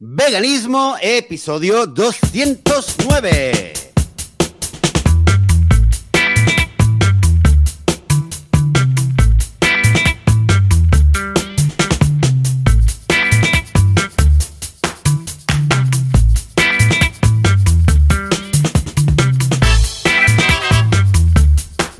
Veganismo, episodio 209.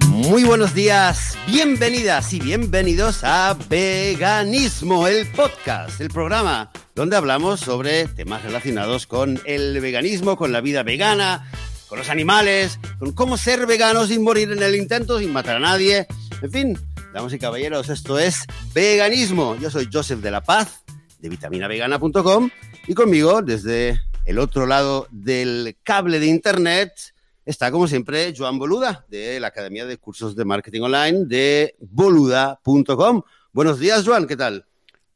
Muy buenos días, bienvenidas y bienvenidos a Veganismo, el podcast, el programa donde hablamos sobre temas relacionados con el veganismo, con la vida vegana, con los animales, con cómo ser vegano sin morir en el intento, sin matar a nadie. En fin, damas y caballeros, esto es Veganismo. Yo soy Joseph de la Paz, de vitaminavegana.com, y conmigo, desde el otro lado del cable de internet, está como siempre Joan Boluda, de la Academia de Cursos de Marketing Online de boluda.com. Buenos días, Joan, ¿qué tal?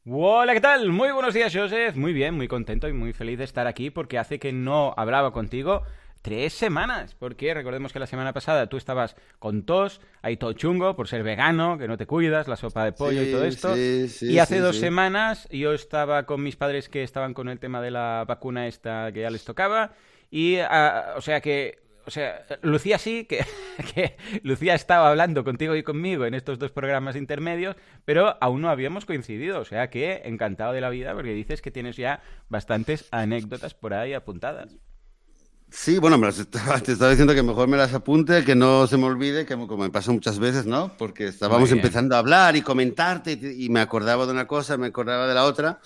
Hola, ¿qué tal? Muy buenos días, Joseph. Muy bien, muy contento y muy feliz de estar aquí porque hace que no hablaba contigo tres semanas. Porque recordemos que la semana pasada tú estabas con tos, ahí todo chungo por ser vegano, que no te cuidas, la sopa de pollo y todo esto. Sí, sí, y hace dos semanas yo estaba con mis padres que estaban con el tema de la vacuna esta que ya les tocaba. Y, ah, o sea que o sea, Lucía sí, que, que, Lucía estaba hablando contigo y conmigo en estos dos programas intermedios, pero aún no habíamos coincidido. O sea que encantado de la vida porque dices que tienes ya bastantes anécdotas por ahí apuntadas. Sí, bueno, me las estaba, te estaba diciendo que mejor me las apunte, que no se me olvide, que como me pasó muchas veces, ¿no? Porque estábamos empezando a hablar y comentarte y, y me acordaba de una cosa, me acordaba de la otra.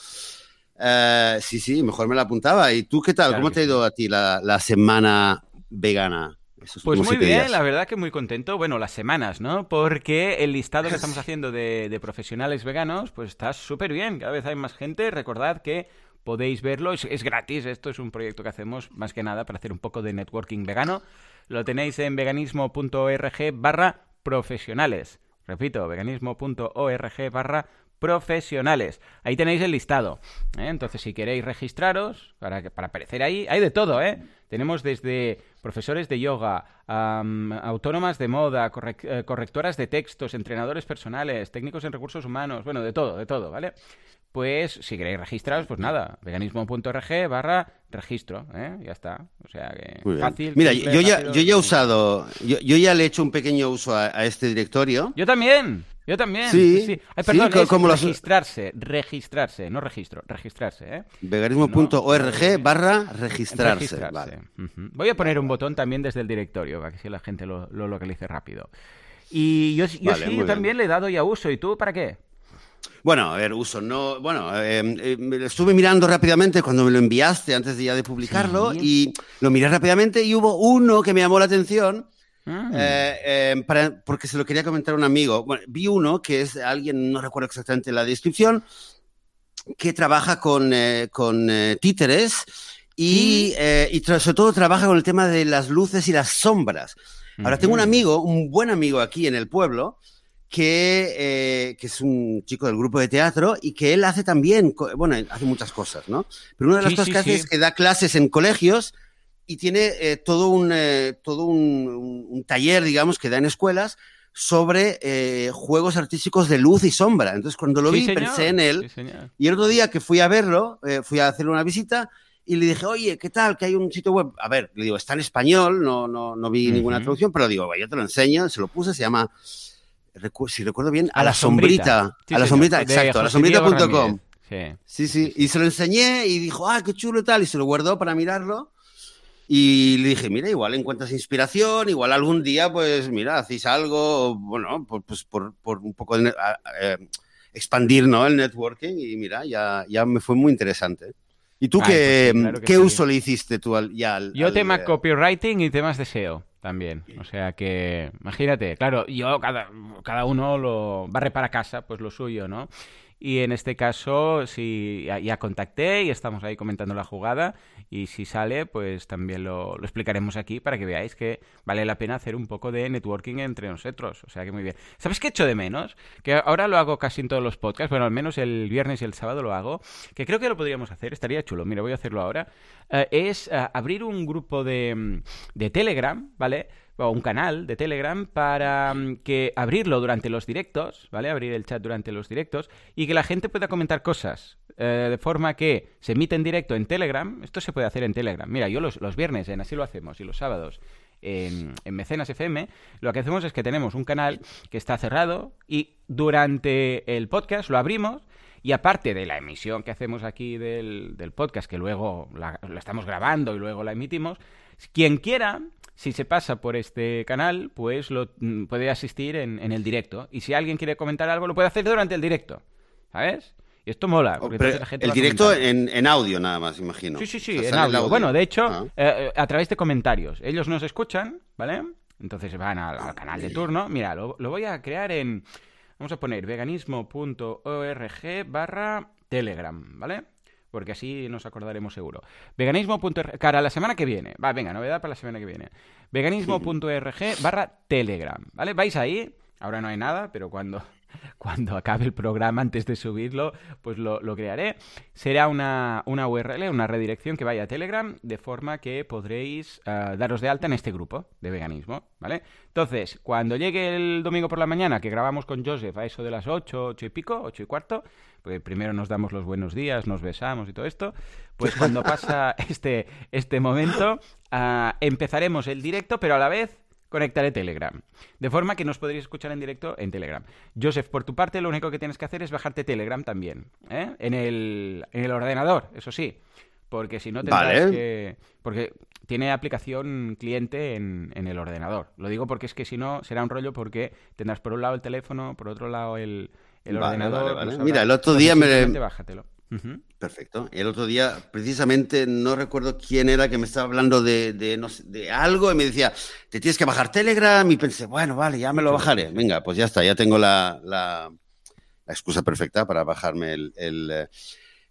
Eh, sí, sí, mejor me la apuntaba. ¿Y tú qué tal? Claro ¿Cómo te ha sí. ido a ti la, la semana vegana? Pues muy bien, días? la verdad que muy contento. Bueno, las semanas, ¿no? Porque el listado que estamos haciendo de, de profesionales veganos, pues está súper bien. Cada vez hay más gente. Recordad que podéis verlo. Es, es gratis. Esto es un proyecto que hacemos más que nada para hacer un poco de networking vegano. Lo tenéis en veganismo.org barra profesionales. Repito, veganismo.org barra profesionales. Ahí tenéis el listado. ¿eh? Entonces, si queréis registraros para, aparecer ahí, hay de todo, ¿eh? Tenemos desde profesores de yoga, am, autónomas de moda, eh, correctoras de textos, entrenadores personales, técnicos en recursos humanos, bueno, de todo, de todo, ¿vale? Pues si queréis registraros, pues nada, veganismo.org barra registro, ¿eh? Ya está. O sea que fácil. Mira, simple, yo ya, yo ya he usado, yo, yo ya le he hecho un pequeño uso a, a este directorio. Yo también, yo también. Sí, Sí, Ay, sí, perdón, co- es como las- registrarse, registrarse, no registro, registrarse, ¿eh? Veganismo.org barra registrarse. Registrarse. Vale. Voy a poner un botón también desde el directorio para que si la gente lo, lo localice rápido. Y yo, yo Vale, sí bien. también le he dado ya uso. ¿Y tú para qué? Bueno, a ver, uso, no, bueno, eh, eh, me lo estuve mirando rápidamente cuando me lo enviaste antes de ya de publicarlo Sí. y lo miré rápidamente y hubo uno que me llamó la atención Mm. eh, eh, para- porque se lo quería comentar a un amigo. Bueno, vi uno que es alguien, no recuerdo exactamente la descripción, que trabaja con, eh, con eh, títeres y, eh, y sobre todo trabaja con el tema de las luces y las sombras. Ahora, tengo un Ujú. amigo, un buen amigo aquí en el pueblo, que, eh, que es un chico del grupo de teatro y que él hace también, bueno, hace muchas cosas, ¿no? Pero una de las Sí, cosas sí, que hace sí. es que da clases en colegios y tiene eh, todo, un, eh, todo un, un- un taller, digamos, que da en escuelas sobre eh, juegos artísticos de luz y sombra. Entonces, cuando lo vi, señor. pensé en él y el otro día que fui a verlo, fui a hacerle una visita y le dije, oye, ¿qué tal? Que hay un sitio web. A ver, le digo, está en español, no, no, no vi ninguna traducción, pero digo, "Vaya, yo te lo enseño, se lo puse, se llama, recu- si recuerdo bien, a, A la sombrita. sombrita. Sí, a la señor. sombrita, De exacto, a la sombrita.com. Sí, Sí. sí, y se lo enseñé y dijo, ah, qué chulo y tal, y se lo guardó para mirarlo. Y le dije, mira, igual encuentras inspiración, igual algún día, pues, mira, hacéis algo, bueno, por, pues por, por un poco de, eh, expandir, ¿no? El networking y mira, ya, ya me fue muy interesante. ¿Y tú Ay, qué, pues claro qué sí. uso le hiciste tú al, ya al, Yo al, tema eh, copywriting y temas de SEO también. O sea que, imagínate, claro, yo cada, cada uno lo barre para casa, pues lo suyo, ¿no? Y en este caso, sí, ya, ya contacté y estamos ahí comentando la jugada. Y si sale, pues también lo, explicaremos aquí para que veáis que vale la pena hacer un poco de networking entre nosotros. O sea que muy bien. ¿Sabes qué echo de menos? Que ahora lo hago casi en todos los podcasts. Bueno, al menos el viernes y el sábado lo hago. Que creo que lo podríamos hacer. Estaría chulo. Mira, voy a hacerlo ahora. Eh, es eh, abrir un grupo de, de Telegram, ¿vale? O un canal de Telegram para mm, que abrirlo durante los directos, ¿vale? Abrir el chat durante los directos y que la gente pueda comentar cosas. Eh, de forma que se emite en directo en Telegram. Esto se puede hacer en Telegram. Mira, yo los, los viernes en Así lo hacemos y los sábados en, en, Mecenas FM, lo que hacemos es que tenemos un canal que está cerrado y durante el podcast lo abrimos y aparte de la emisión que hacemos aquí del, del podcast, que luego la, la, estamos grabando y luego la emitimos, quien quiera, si se pasa por este canal, pues lo mm, puede asistir en, en el directo. Y si alguien quiere comentar algo, lo puede hacer durante el directo. ¿Sabes? Y esto mola. Oh, el directo en, en, audio nada más, imagino. Sí, sí, sí, o sea, en audio. audio. Bueno, de hecho, ah. eh, a través de comentarios. Ellos nos escuchan, ¿vale? Entonces van al, al canal de turno. Mira, lo, lo, voy a crear en... Vamos a poner veganismo.org barra Telegram, ¿vale? Porque así nos acordaremos seguro. Veganismo.org... Cara, la semana que viene. Va, venga, novedad para la semana que viene. Veganismo.org barra Telegram, ¿vale? Vais ahí... Ahora no hay nada, pero cuando cuando acabe el programa, antes de subirlo, pues lo, lo crearé. Será una, una, URL, una redirección que vaya a Telegram, de forma que podréis uh, daros de alta en este grupo de veganismo, ¿vale? Entonces, cuando llegue el domingo por la mañana, que grabamos con Joseph a eso de las 8, 8 y pico, 8 y cuarto, pues primero nos damos los buenos días, nos besamos y todo esto, pues cuando pasa este, este momento, uh, empezaremos el directo, pero a la vez conectaré Telegram. De forma que nos podréis escuchar en directo en Telegram. Joseph, por tu parte, lo único que tienes que hacer es bajarte Telegram también. ¿eh? En, el, en el ordenador, eso sí. Porque si no tendrás vale. que... Porque tiene aplicación cliente en, en, el ordenador. Lo digo porque es que si no será un rollo porque tendrás por un lado el teléfono, por otro lado el, el vale, ordenador. Vale, Mira, el otro día me... Bájatelo. Uh -huh. Perfecto. El otro día, precisamente, no recuerdo quién era que me estaba hablando de, de, no sé, de, algo y me decía, te tienes que bajar Telegram. Y pensé, bueno, vale, ya me lo bajaré. Venga, pues ya está, ya tengo la, la, la excusa perfecta para bajarme el, el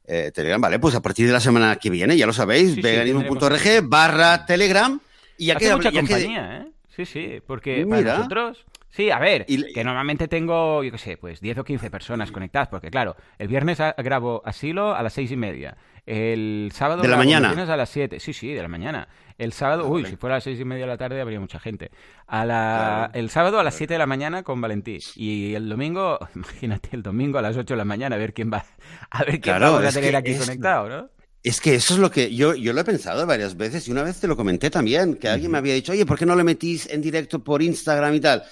eh, Telegram. Vale, pues a partir de la semana que viene, ya lo sabéis, sí, veganismo.org sí, barra Telegram. Y ya Hace queda mucha ya compañía. ¿eh? Sí, sí, porque Mira. para nosotros Sí, a ver, y... que normalmente tengo, yo qué sé, pues 10 o 15 personas conectadas, porque claro, el viernes grabo asilo a las seis y media. El sábado de la mañana a las 7. Sí, sí, de la mañana. El sábado, ah, uy, vale. si fuera a las seis y media de la tarde habría mucha gente. A la, claro. El sábado a las 7 de la mañana con Valentí. Y el domingo, imagínate, el domingo a las 8 de la mañana a ver quién va, a ver quién claro, va a tener aquí es... conectado, ¿no? Es que eso es lo que yo, yo lo he pensado varias veces y una vez te lo comenté también, que alguien me había dicho, oye, ¿por qué no le metís en directo por Instagram y tal?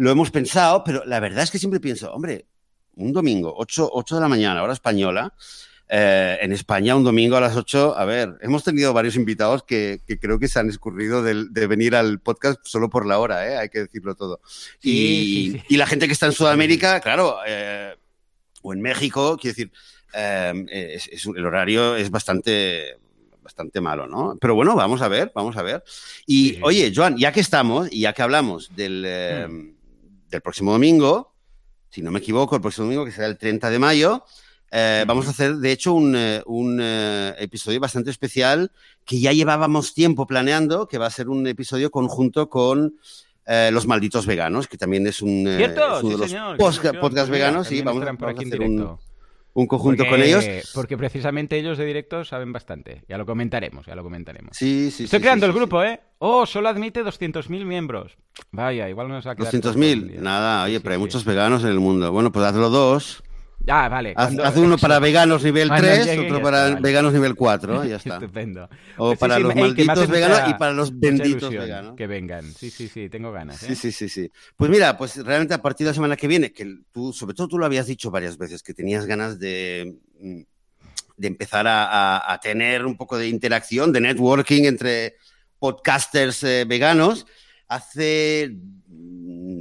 Lo hemos pensado, pero la verdad es que siempre pienso, hombre, un domingo, 8, 8 de la mañana, hora española, eh, en España un domingo a las 8, a ver, hemos tenido varios invitados que, que creo que se han escurrido de, de, venir al podcast solo por la hora, ¿eh? hay que decirlo todo. Sí, y, sí, sí. y, la gente que está en Sudamérica, claro, eh, o en México, quiero decir, es, es, el horario es bastante bastante malo, ¿no? Pero bueno, vamos a ver, vamos a ver. Y oye, Joan, ya que estamos y ya que hablamos del... Del próximo domingo, si no me equivoco, el próximo domingo, que será el 30 de mayo, eh, vamos a hacer, de hecho, un, eh, un eh, episodio bastante especial que ya llevábamos tiempo planeando, que va a ser un episodio conjunto con eh, Los Malditos Veganos, que también es un, ¿Cierto? es uno sí, de los señor, podcast, podcast veganos. Sí, vamos, por vamos aquí a hacer en un, un conjunto porque, con ellos. Porque precisamente ellos de directo saben bastante. Ya lo comentaremos, ya lo comentaremos. Sí, sí, Estoy sí, creando sí, el grupo, ¿eh? Oh, solo admite 200.000 miembros. Vaya, igual nos va a quedar... 200.000, nada, oye, pero hay muchos veganos en el mundo. Bueno, pues hazlo dos. Ah, vale. Haz, haz uno para veganos nivel 3, llegue, otro para está, vale. veganos nivel 4, ya está. Estupendo. O pues para sí, sí, los malditos veganos y para los benditos veganos. Que vengan. Sí, sí, sí, tengo ganas. ¿eh? Sí, sí, sí, sí. Pues mira, pues realmente a partir de la semana que viene, que tú, sobre todo tú lo habías dicho varias veces, que tenías ganas de mm, de empezar a, a, a, tener un poco de interacción, de networking entre podcasters eh, veganos. Hace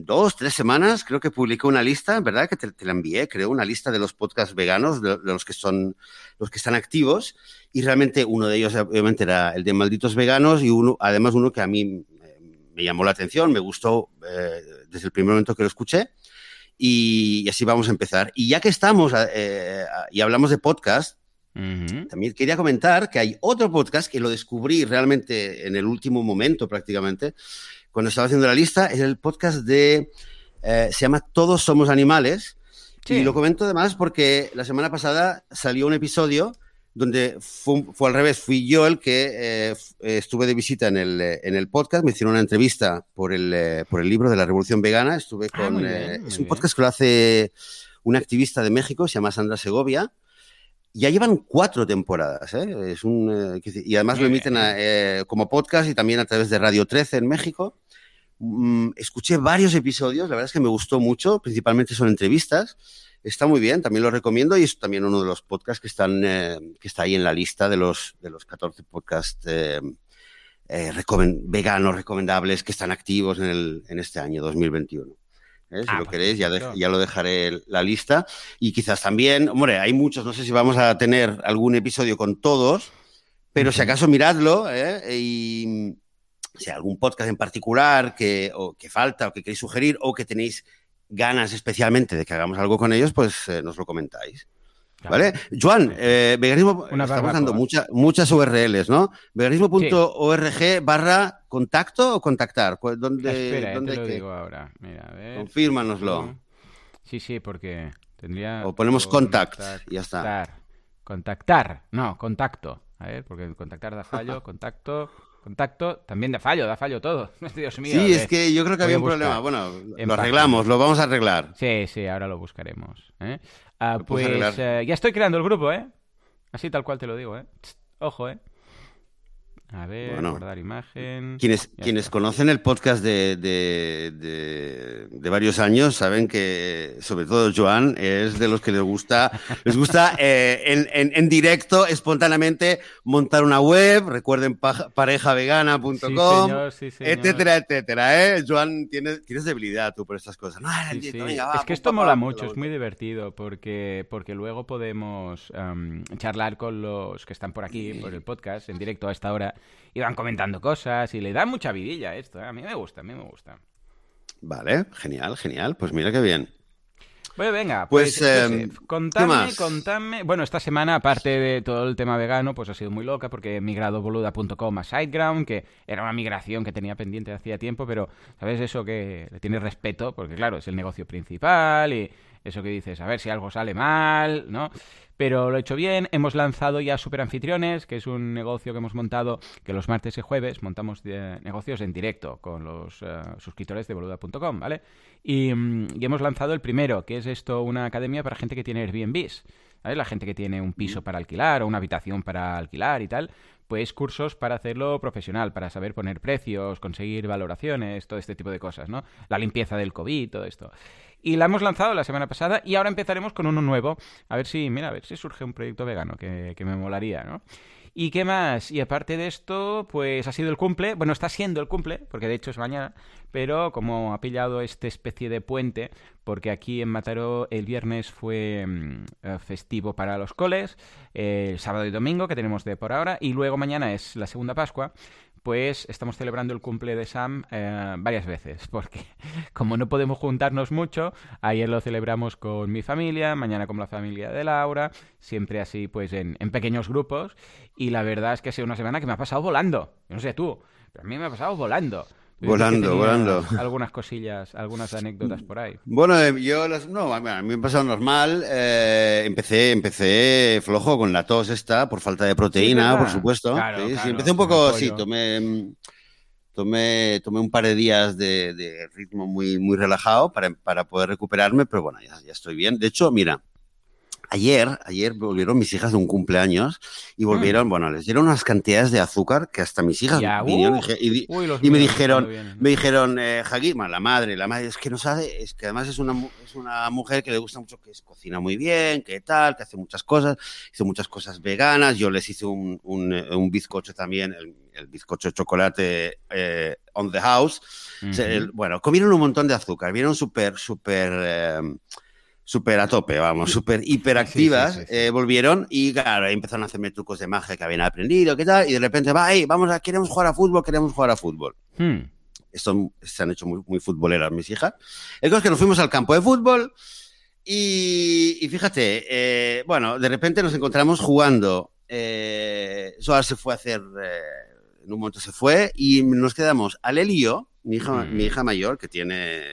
dos, tres semanas creo que publicó una lista, ¿verdad? Que te, te, la envié, creo, una lista de los podcasts veganos, de, de, los que son, los que están activos. Y realmente uno de ellos, obviamente, era el de Malditos Veganos y uno, además uno que a mí me llamó la atención, me gustó eh, desde el primer momento que lo escuché. Y, y, así vamos a empezar. Y ya que estamos eh, y hablamos de podcast, Uh -huh. También quería comentar que hay otro podcast que lo descubrí realmente en el último momento prácticamente, cuando estaba haciendo la lista, es el podcast de, eh, se llama Todos somos animales, sí. y lo comento además porque la semana pasada salió un episodio donde fue, al revés, fui yo el que eh, estuve de visita en el, en el podcast, me hicieron una entrevista por el, por el libro de la Revolución Vegana, estuve ah, con... es un podcast que lo hace una activista de México, se llama Sandra Segovia, ya llevan cuatro temporadas, ¿eh? es un, y además lo emiten como podcast y también a través de Radio 13 en México. Mm, escuché varios episodios, la verdad es que me gustó mucho, principalmente son entrevistas. Está muy bien, también lo recomiendo y es también uno de los podcasts que están eh, que está ahí en la lista de los de los 14 podcasts eh, eh, veganos recomendables que están activos en, el, en este año 2021. Si ah, lo pues queréis, ya, ya, lo dejaré la lista. Y quizás también, hombre, hay muchos, no sé si vamos a tener algún episodio con todos, pero si acaso miradlo y si hay algún podcast en particular que, o que falta o que queréis sugerir o que tenéis ganas especialmente de que hagamos algo con ellos, pues eh, nos lo comentáis. ¿Vale? Joan, eh, veganismo, estamos dando muchas URLs, ¿no? Veganismo.org barra contacto o contactar. ¿Dónde, Espera, te lo digo ahora. Mira, a ver. Confírmanoslo. Sí, sí, porque tendría... O ponemos contact y ya está. Contactar, no, contacto. A ver, porque contactar da fallo, contacto, contacto, también da fallo, da fallo todo. Dios mío. Sí, es que yo creo que había un problema. Bueno, lo arreglamos, lo vamos a arreglar. Sí, sí, ahora lo buscaremos. ¿eh? Ah, pues eh, ya estoy creando el grupo, ¿eh? Así tal cual te lo digo, ¿eh? Ojo, ¿eh? A ver, guardar imagen. Quienes, quienes conocen el podcast de, de, varios años saben que, sobre todo Joan, es de los que les gusta, les gusta eh, en, en, directo, espontáneamente, montar una web, recuerden parejavegana.com, etcétera, etcétera. ¿eh? Joan, tienes, tienes debilidad tú por estas cosas. es que esto mola mucho, es muy divertido, porque, porque luego podemos charlar con los que están por aquí, por el podcast, en directo a esta hora y van comentando cosas y le dan mucha vidilla esto. ¿eh? A mí me gusta, a mí me gusta. Vale, genial, genial. Pues mira qué bien. Bueno, venga, pues, pues em, contadme, contadme. Bueno, esta semana, aparte de todo el tema vegano, pues ha sido muy loca porque he migrado boluda.com a SiteGround, que era una migración que tenía pendiente hacía tiempo, pero ¿sabes eso que le tiene respeto? Porque claro, es el negocio principal y eso que dices, a ver si algo sale mal, ¿no? Pero lo he hecho bien, hemos lanzado ya Super Anfitriones, que es un negocio que hemos montado, que los martes y jueves montamos negocios en directo con los eh, suscriptores de boluda.com, ¿vale? Y, mm, y, hemos lanzado el primero, que es esto, una academia para gente que tiene Airbnbs, ¿vale? La gente que tiene un piso para alquilar o una habitación para alquilar y tal, pues cursos para hacerlo profesional, para saber poner precios, conseguir valoraciones, todo este tipo de cosas, ¿no? La limpieza del COVID, todo esto. Y la hemos lanzado la semana pasada y ahora empezaremos con uno nuevo. A ver si, mira, a ver si surge un proyecto vegano que, que me molaría, ¿no? ¿Y qué más? Y aparte de esto, pues ha sido el cumple, bueno, está siendo el cumple, porque de hecho es mañana, pero como ha pillado esta especie de puente, porque aquí en Mataró el viernes fue mm, eh, festivo para los coles, el sábado y domingo que tenemos de por ahora, y luego mañana es la segunda Pascua, pues estamos celebrando el cumple de Sam eh, varias veces, porque como no podemos juntarnos mucho, ayer lo celebramos con mi familia, mañana con la familia de Laura, siempre así pues en, en pequeños grupos, y la verdad es que ha sido una semana que me ha pasado volando, no sé tú, pero a mí me ha pasado volando. Volando, volando. Algunas cosillas, algunas anécdotas por ahí. Bueno, eh, yo las, no, a mí me ha pasado normal. Eh, empecé, empecé flojo con la tos esta, por falta de proteína, por supuesto. sí, sí, empecé un poco, sí, tomé, tomé, tomé un par de días de, ritmo muy, muy relajado para, para, poder recuperarme, pero bueno, ya, ya estoy bien. De hecho, mira, Ayer, ayer volvieron mis hijas de un cumpleaños y volvieron, mm. bueno, les dieron unas cantidades de azúcar que hasta mis hijas vinieron uh, y, me dijeron, me dijeron, eh, la madre, la madre, es que no sabe, es que además es una, es una mujer que le gusta mucho, que cocina muy bien, que tal, que hace muchas cosas, hizo muchas cosas veganas, yo les hice un, un, un bizcocho también, el, bizcocho de chocolate eh, on the house. bueno, comieron un montón de azúcar, vieron súper, súper... Eh, súper a tope, vamos, súper hiperactivas, eh, volvieron y claro, empezaron a hacerme trucos de magia que habían aprendido, ¿qué tal? Y de repente, va, hey, vamos a, queremos jugar a fútbol, queremos jugar a fútbol. Hmm. Esto se han hecho muy, muy futboleras mis hijas. El es que nos fuimos al campo de fútbol y, fíjate, eh, bueno, de repente nos encontramos jugando. Eh, Soa se fue a hacer, eh, en un momento se fue y nos quedamos al Elio, mi hija, mi hmm. hija mayor, que tiene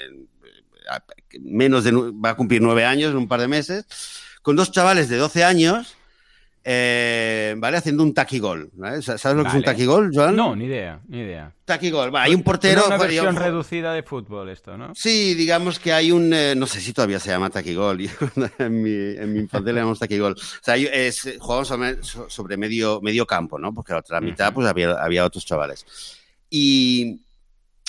menos de, va a cumplir nueve años en un par de meses, con dos chavales de 12 años, eh, ¿vale? Haciendo un taquigol. ¿vale? ¿Sabes lo que es un taquigol, Joan? No, ni idea, ni idea. Taquigol. hay un portero. una versión reducida de fútbol, esto, ¿no? Sí, digamos que hay un. Eh, no sé si todavía se llama taquigol. en, mi, en mi infancia le llamamos taquigol. O sea, es, jugamos sobre, medio, medio campo, ¿no? Porque la otra mitad, pues había, había otros chavales. Y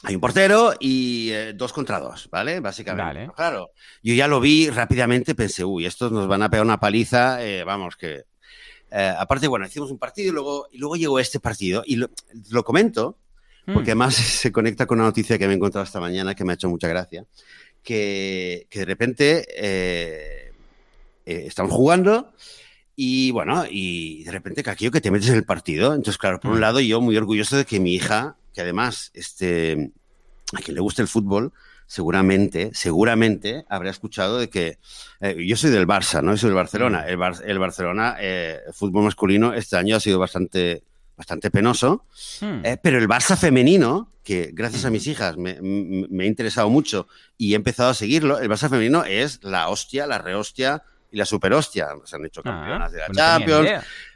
hay un portero y eh, dos contra dos, ¿vale? Básicamente. Claro, yo ya lo vi rápidamente, pensé, uy, estos nos van a pegar una paliza, vamos, que eh, aparte, bueno, hicimos un partido y luego, y luego llegó este partido. Y lo, comento, porque mm. además se conecta con una noticia que me he encontrado esta mañana que me ha hecho mucha gracia. Que, que de repente eh, eh, estamos jugando y bueno, y de repente que aquello que te metes en el partido. Entonces, claro, por un mm. lado, yo muy orgulloso de que mi hija, que además, este, a quien le gusta el fútbol, seguramente, seguramente habrá escuchado de que eh, yo soy del Barça, ¿no? Yo soy del Barcelona. Mm. El, el Barcelona, eh, el fútbol masculino, este año ha sido bastante, bastante penoso, mm. eh, pero el Barça femenino, que gracias a mis hijas me, me, ha interesado mucho y he empezado a seguirlo, el Barça femenino es la hostia, la rehostia y la superhostia. Se han hecho ah, campeonas de la pues Champions.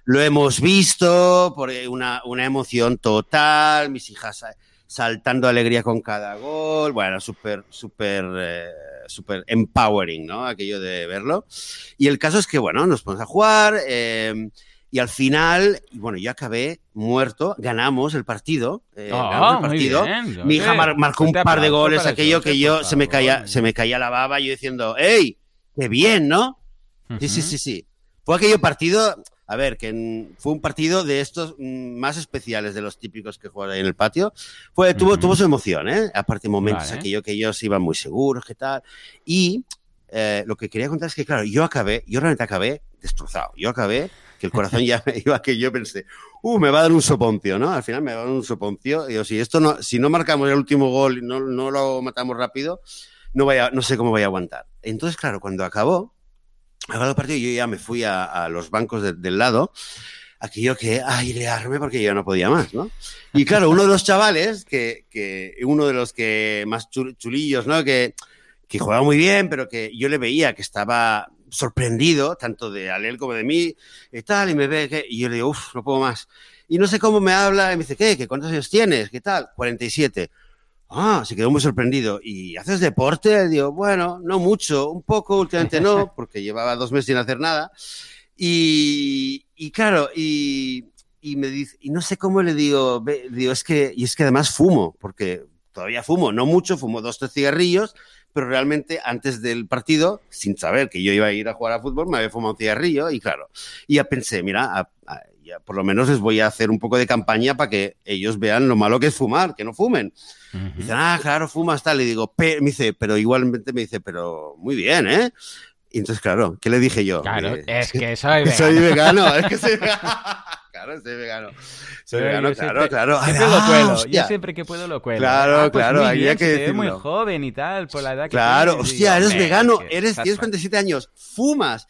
Lo hemos visto por una, una emoción total. Mis hijas saltando alegría con cada gol. Bueno, súper, súper, eh, súper empowering, ¿no? Aquello de verlo. Y el caso es que, bueno, nos ponemos a jugar eh, y al final, bueno, yo acabé muerto, ganamos el partido. Eh, ah, el partido. Mi hija marcó un par de goles, aquello que yo se me, caía, se me caía la baba, yo diciendo, ¡Ey! ¡Qué bien, ¿no? Sí, sí, sí, sí. Fue aquello partido, a ver, que fue un partido de estos mm, más especiales de los típicos que juegan ahí en el patio. Fue, tuvo, tuvo su emoción, ¿eh? Aparte, momentos aquello que ellos iban muy seguros, ¿qué tal? Y eh, lo que quería contar es que, claro, yo acabé, yo realmente acabé destrozado. Yo acabé que el corazón ya me iba que yo pensé, uh, me va a dar un soponcio, ¿no? Al final me va a dar un soponcio. Y yo, si esto no, si no marcamos el último gol y no, no lo matamos rápido, no, vaya, no sé cómo voy a aguantar. Entonces, claro, cuando acabó, acabado el partido, yo ya me fui a, los bancos del lado, aquello que airearme porque yo no podía más, ¿no? Y claro, uno de los chavales, que, que uno de los que más chulillos, ¿no? Que, que jugaba muy bien, pero que yo le veía que estaba sorprendido, tanto de Alel como de mí, y tal, y me ve que, y yo le digo, uff, no puedo más. Y no sé cómo me habla, y me dice, ¿qué? ¿Qué cuántos años tienes? ¿Qué tal? 47. Ah, se quedó muy sorprendido. ¿Y haces deporte? Digo, bueno, no mucho, un poco, últimamente no, porque llevaba dos meses sin hacer nada. Y, y claro, y, y, me dice, y no sé cómo le digo, digo, es que, y es que además fumo, porque todavía fumo, no mucho, fumo dos, tres cigarrillos, pero realmente antes del partido, sin saber que yo iba a ir a jugar a fútbol, me había fumado un cigarrillo y claro, y ya pensé, mira, por lo menos les voy a hacer un poco de campaña para que ellos vean lo malo que es fumar, que no fumen. Dicen, ah, claro, fumas tal. Y digo, me dice, pero igualmente me dice, pero muy bien, ¿eh? Y entonces, claro, ¿qué le dije yo? Claro, es que soy vegano. Soy vegano, es que soy vegano. Claro, soy vegano. Soy vegano, claro, claro. Siempre lo cuelo. Yo siempre que puedo lo cuelo. Claro, ah, pues claro, había que decirlo. muy joven y tal, por la edad que Claro, hostia, eres vegano, eres, tienes 47 años, fumas,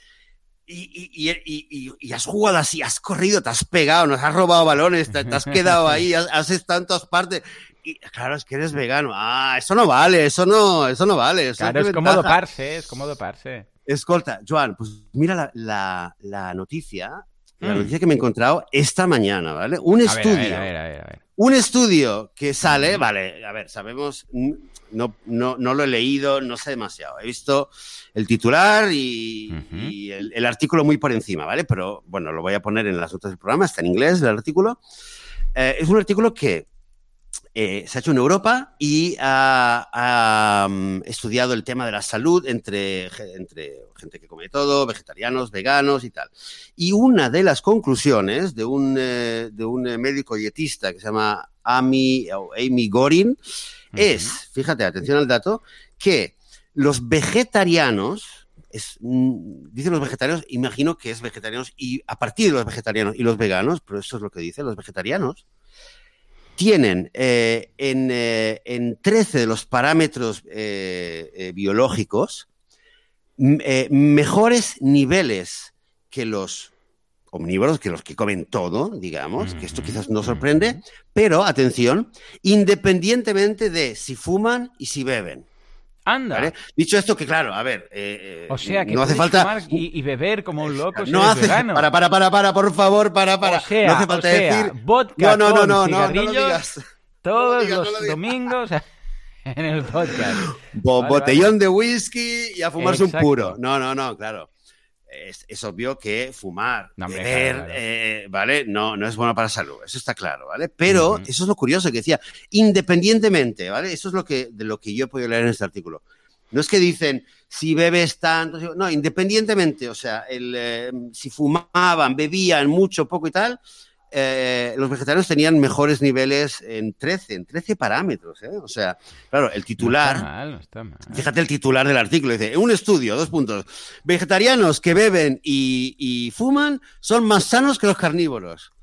y, has jugado así, has corrido, te has pegado, nos has robado balones, te, has quedado ahí, has, estado en todas partes. Y claro, es que eres vegano. Ah, eso no vale, eso no, eso no vale. claro, es cómodo parse, es cómodo parse. Escolta, Joan, pues mira la, noticia, la mm. noticia que me he encontrado esta mañana, ¿vale? Un estudio. a ver, a ver, a ver, Un estudio que sale, vale, a ver, sabemos no, no, no, lo he leído, no sé demasiado. He visto el titular y, el, artículo muy por encima, ¿vale? Pero bueno, lo voy a poner en las notas del programa, está en inglés el artículo. Eh, es un artículo que eh, se ha hecho en Europa y ha, mm, estudiado el tema de la salud entre, entre gente que come todo, vegetarianos, veganos y tal. Y una de las conclusiones de un, eh, de un médico dietista que se llama Amy, Amy Gorin, es, fíjate, atención al dato, que los vegetarianos, es, mm, dicen los vegetarianos, imagino que es vegetarianos, y a partir de los vegetarianos y los veganos, pero eso es lo que dicen los vegetarianos, tienen eh, en, eh, en, 13 de los parámetros eh, biológicos mejores niveles que los omnívoros, que los que comen todo, digamos, que esto quizás no sorprende, pero atención, independientemente de si fuman y si beben. Anda. Dicho esto, que claro, a ver, eh, o sea, que no hace falta y, beber como un loco. no hace vegano. para, para, para, para, por favor, para, para. O sea, no hace falta o sea, decir vodka no, no, no, con no, no, lo digas. todos digas, los lo domingos en el podcast. Bo- Vale, botellón de whisky y a fumarse Exacto. un puro. No, no, no, claro. Es, es obvio que fumar, No, hombre, beber, claro, claro. eh, ¿vale? No, no es bueno para la salud, eso está claro, ¿vale? Pero eso es lo curioso que decía, independientemente, ¿vale? Eso es lo que, de lo que yo he podido leer en este artículo. No es que dicen, si bebes tanto, no, independientemente, o sea, el, eh, si fumaban, bebían mucho, poco y tal, eh, los vegetarianos tenían mejores niveles en 13, en 13 parámetros, ¿eh? O sea, claro, el titular... No está mal, no está mal. Fíjate el titular del artículo, dice, un estudio, dos puntos. Vegetarianos que beben y, y fuman son más sanos que los carnívoros.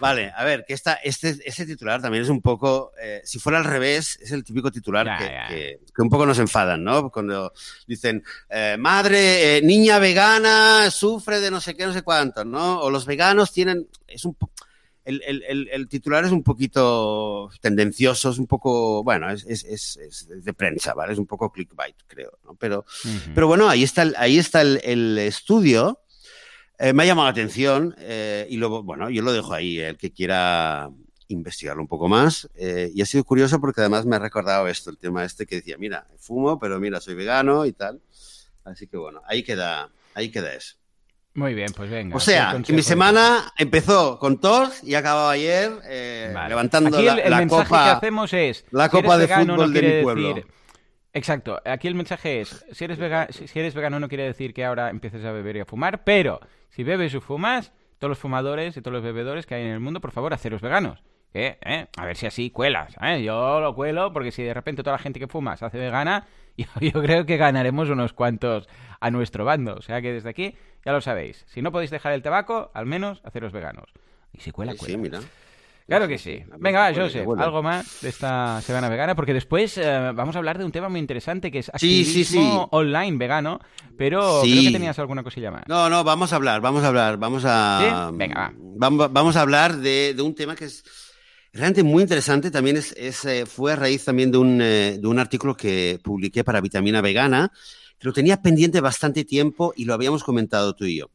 Vale, a ver, que esta, este, este titular también es un poco, eh, si fuera al revés, es el típico titular que, ya. que- que un poco nos enfadan, ¿no? Cuando dicen, eh, madre, eh, niña vegana sufre de no sé qué, no sé cuánto, ¿no? O los veganos tienen, es un el, el- el- el titular es un poquito tendencioso, es un poco, bueno, es, es- es- es de prensa, ¿vale? Es un poco clickbait, creo, ¿no? Pero, bueno, ahí está el, ahí está el, el estudio. Eh, me ha llamado la atención eh, y luego, bueno, yo lo dejo ahí, el que quiera investigarlo un poco más. Eh, y ha sido curioso porque además me ha recordado esto, el tema este que decía, mira, fumo, pero mira, soy vegano y tal. Así que bueno, ahí queda, ahí queda eso. Muy bien, pues venga. O sea, que mi semana empezó con tos y acabado ayer eh, Vale. levantando Aquí la, el, la mensaje copa. que hacemos es la copa de vegano, no fútbol de mi pueblo. decir- Exacto. Aquí el mensaje es si eres vegano, si si eres vegano no quiere decir que ahora empieces a beber y a fumar, pero si bebes o fumas, todos los fumadores y todos los bebedores que hay en el mundo, por favor, haceros veganos. ¿Eh? ¿Eh? A ver si así cuelas. ¿eh? Yo lo cuelo porque si de repente toda la gente que fuma se hace vegana, yo, yo creo que ganaremos unos cuantos a nuestro bando. O sea que desde aquí ya lo sabéis. Si no podéis dejar el tabaco, al menos haceros veganos. Y si cuela, Sí, cuela. sí, mira. Claro que sí. Venga, va, Joseph, algo más de esta semana vegana, porque después eh, vamos a hablar de un tema muy interesante que es Sí, activismo sí, sí. online vegano, pero Sí. creo que tenías alguna cosilla más. No, no, vamos a hablar, vamos a hablar, vamos a... ¿Sí? Venga, va. Vamos, vamos a hablar de, de un tema que es realmente muy interesante, también es, es, eh, fue a raíz también de un, eh, de un artículo que publiqué para Vitamina Vegana, que lo tenía pendiente bastante tiempo y lo habíamos comentado tú y yo.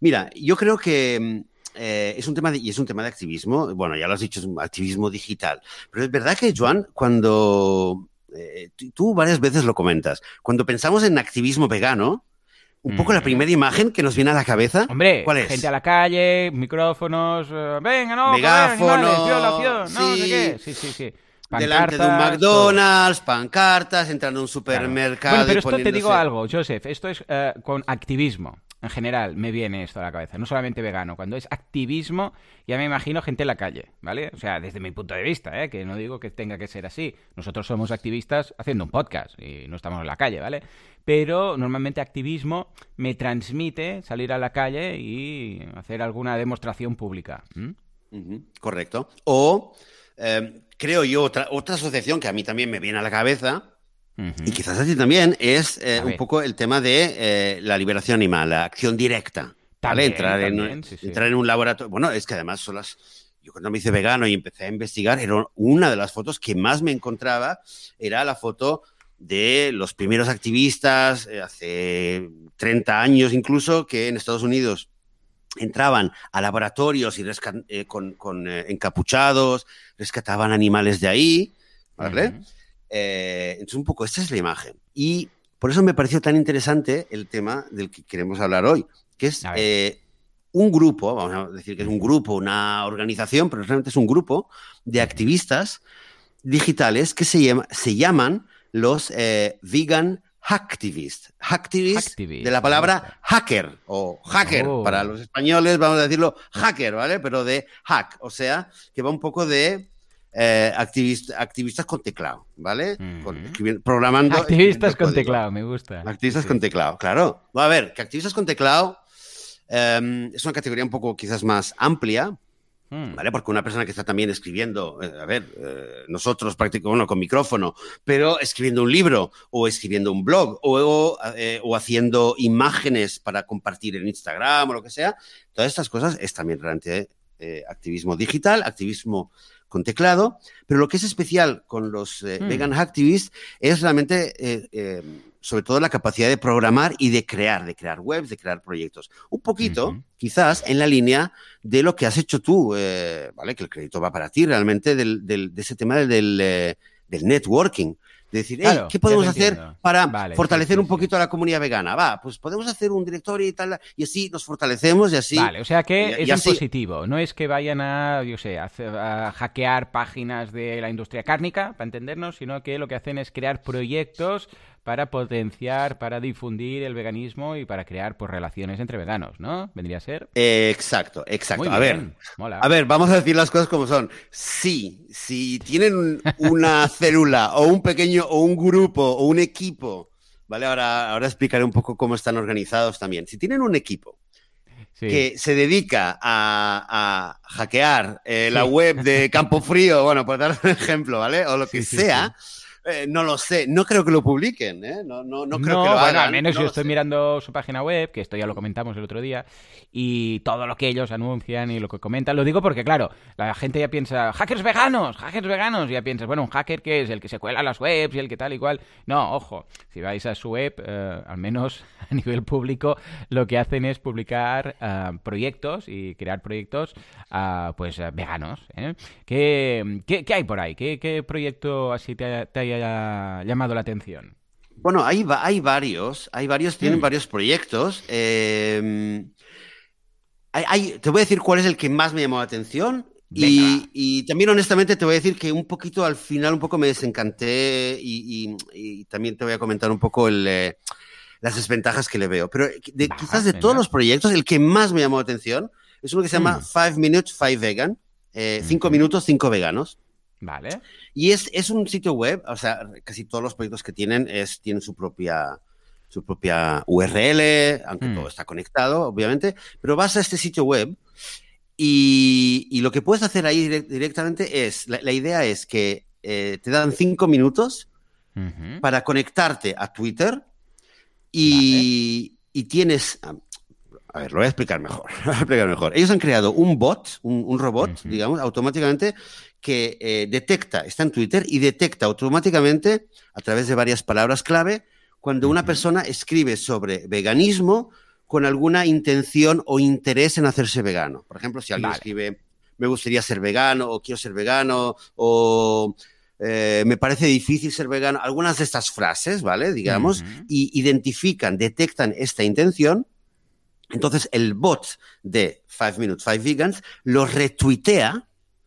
Mira, yo creo que mm, eh, es un tema de, y es un tema de activismo, bueno, ya lo has dicho, es un activismo digital, pero es verdad que, Joan, cuando... eh, tú- varias veces lo comentas, cuando pensamos en activismo vegano, un poco la primera imagen que nos viene a la cabeza, Hombre, ¿cuál es? gente a la calle, micrófonos, eh, venga, no, comer Megáfono, animales, violación, no sí. sé qué. Sí, sí, sí. delante de un Pancartas, McDonald's, pancartas, entrando a un Claro. supermercado. Bueno, pero esto te digo poniéndose- algo, Joseph. Esto es eh, con activismo. En general, me viene esto a la cabeza. No solamente vegano. Cuando es activismo, ya me imagino gente en la calle, ¿vale? O sea, desde mi punto de vista, ¿eh? Que no digo que tenga que ser así. Nosotros somos activistas haciendo un podcast y no estamos en la calle, ¿vale? Pero normalmente activismo me transmite salir a la calle y hacer alguna demostración pública. correcto. O, eh, creo yo, otra, otra asociación que a mí también me viene a la cabeza, y quizás a ti también, es eh, un poco el tema de eh, la liberación animal, la acción directa. También, Entrar, en, también, sí, sí. entrar en un laboratorio. Bueno, es que además son las. Yo cuando me hice vegano y empecé a investigar, era una de las fotos que más me encontraba, era la foto de los primeros activistas, eh, hace 30 años incluso, que en Estados Unidos entraban a laboratorios y eh, con, con, eh, encapuchados, rescataban animales de ahí, ¿vale? Eh, entonces, un poco, esta es la imagen. Y por eso me pareció tan interesante el tema del que queremos hablar hoy, que es un grupo, vamos a decir que es un grupo, una organización, pero realmente es un grupo de activistas digitales que se, llama- se llaman los eh, Vegan Hacktivists. Hacktivists Hacktivist, de la palabra hacker o hacker. Oh. Para los españoles vamos a decirlo hacker, ¿vale? Pero de hack, o sea, que va un poco de eh, activist- activistas con teclado, ¿vale? Con- programando. Activistas con código. teclado, me gusta. Activistas Sí, con teclado, claro. Va a ver, que activistas con teclado eh, es una categoría un poco quizás más amplia, Mm. ¿vale? Porque una persona que está también escribiendo, eh, a ver, eh, nosotros prácticamente, bueno, con micrófono, pero escribiendo un libro o escribiendo un blog o, o, eh, o haciendo imágenes para compartir en Instagram o lo que sea, todas estas cosas es también realmente eh, activismo digital, activismo con teclado, pero lo que es especial con los Mm. vegan activists es realmente, sobre todo, la capacidad de programar y de crear, de crear webs, de crear proyectos. Un poquito, quizás, en la línea de lo que has hecho tú, eh, ¿vale? Que el crédito va para ti realmente, del, del- de ese tema del, eh, del networking. De decir, "Hey, Claro, ¿qué podemos hacer para Vale, fortalecer sí, un sí. poquito a la comunidad vegana? Va, pues podemos hacer un directorio y tal, y así nos fortalecemos y así. Vale, o sea que y- es y así- positivo. No es que vayan a, yo sé, a, hacer- a hackear páginas de la industria cárnica, para entendernos, sino que lo que hacen es crear proyectos para potenciar, para difundir el veganismo y para crear pues, relaciones entre veganos, ¿no? Vendría a ser. Eh, exacto, exacto. Muy a ver, mola. A ver, vamos a decir las cosas como son. Sí, si tienen un- una célula o un pequeño o un grupo o un equipo, ¿vale? Ahora, ahora explicaré un poco cómo están organizados también. Si tienen un equipo Sí. que se dedica a, a hackear eh, la web de Campo Frío, bueno, por dar un ejemplo, ¿vale? O lo que sí, sea, eh, no lo sé. No creo que lo publiquen, ¿eh? No, no, no creo No, que lo bueno, hagan. al menos no yo estoy sé. mirando su página web, que esto ya lo comentamos el otro día, y todo lo que ellos anuncian y lo que comentan, lo digo porque, claro, la gente ya piensa, hackers veganos, hackers veganos, y ya piensas, bueno, un hacker que es el que se cuela las webs y el que tal y cual. No, ojo, si vais a su web, eh, al menos a nivel público, lo que hacen es publicar ah, proyectos y crear proyectos pues eh, veganos. ¿eh? ¿Qué, qué, qué hay por ahí? ¿Qué, qué proyecto así te, te haya llamado la atención? Bueno, hay, hay varios, hay varios, tienen Mm. varios proyectos. eh, hay- hay- te voy a decir cuál es el que más me llamó la atención. Y, también honestamente te voy a decir que un poquito al final un poco me desencanté y, y- y también te voy a comentar un poco el, eh, las desventajas que le veo. Pero de- Va, quizás de todos los proyectos, el que más me llamó la atención es uno que se llama Mm. Five Minutes, Five Vegan. eh, cinco minutos, cinco veganos. Vale. Y es, es un sitio web, o sea, casi todos los proyectos que tienen es, tienen su propia, su propia URL, aunque Mm. todo está conectado, obviamente, pero vas a este sitio web y, y lo que puedes hacer ahí direct- directamente es, la, la idea es que eh, te dan cinco minutos para conectarte a Twitter y, y tienes... A ver, lo voy a explicar mejor. lo voy a explicar mejor. Ellos han creado un bot, un, un robot, digamos, automáticamente que eh, detecta, está en Twitter y detecta automáticamente, a través de varias palabras clave, cuando una persona escribe sobre veganismo con alguna intención o interés en hacerse vegano. Por ejemplo, si alguien Vale. escribe, me gustaría ser vegano o quiero ser vegano o eh, me parece difícil ser vegano, algunas de estas frases, ¿vale? Digamos, y identifican, detectan esta intención. Entonces el bot de Five Minutes, Five Vegans lo retuitea,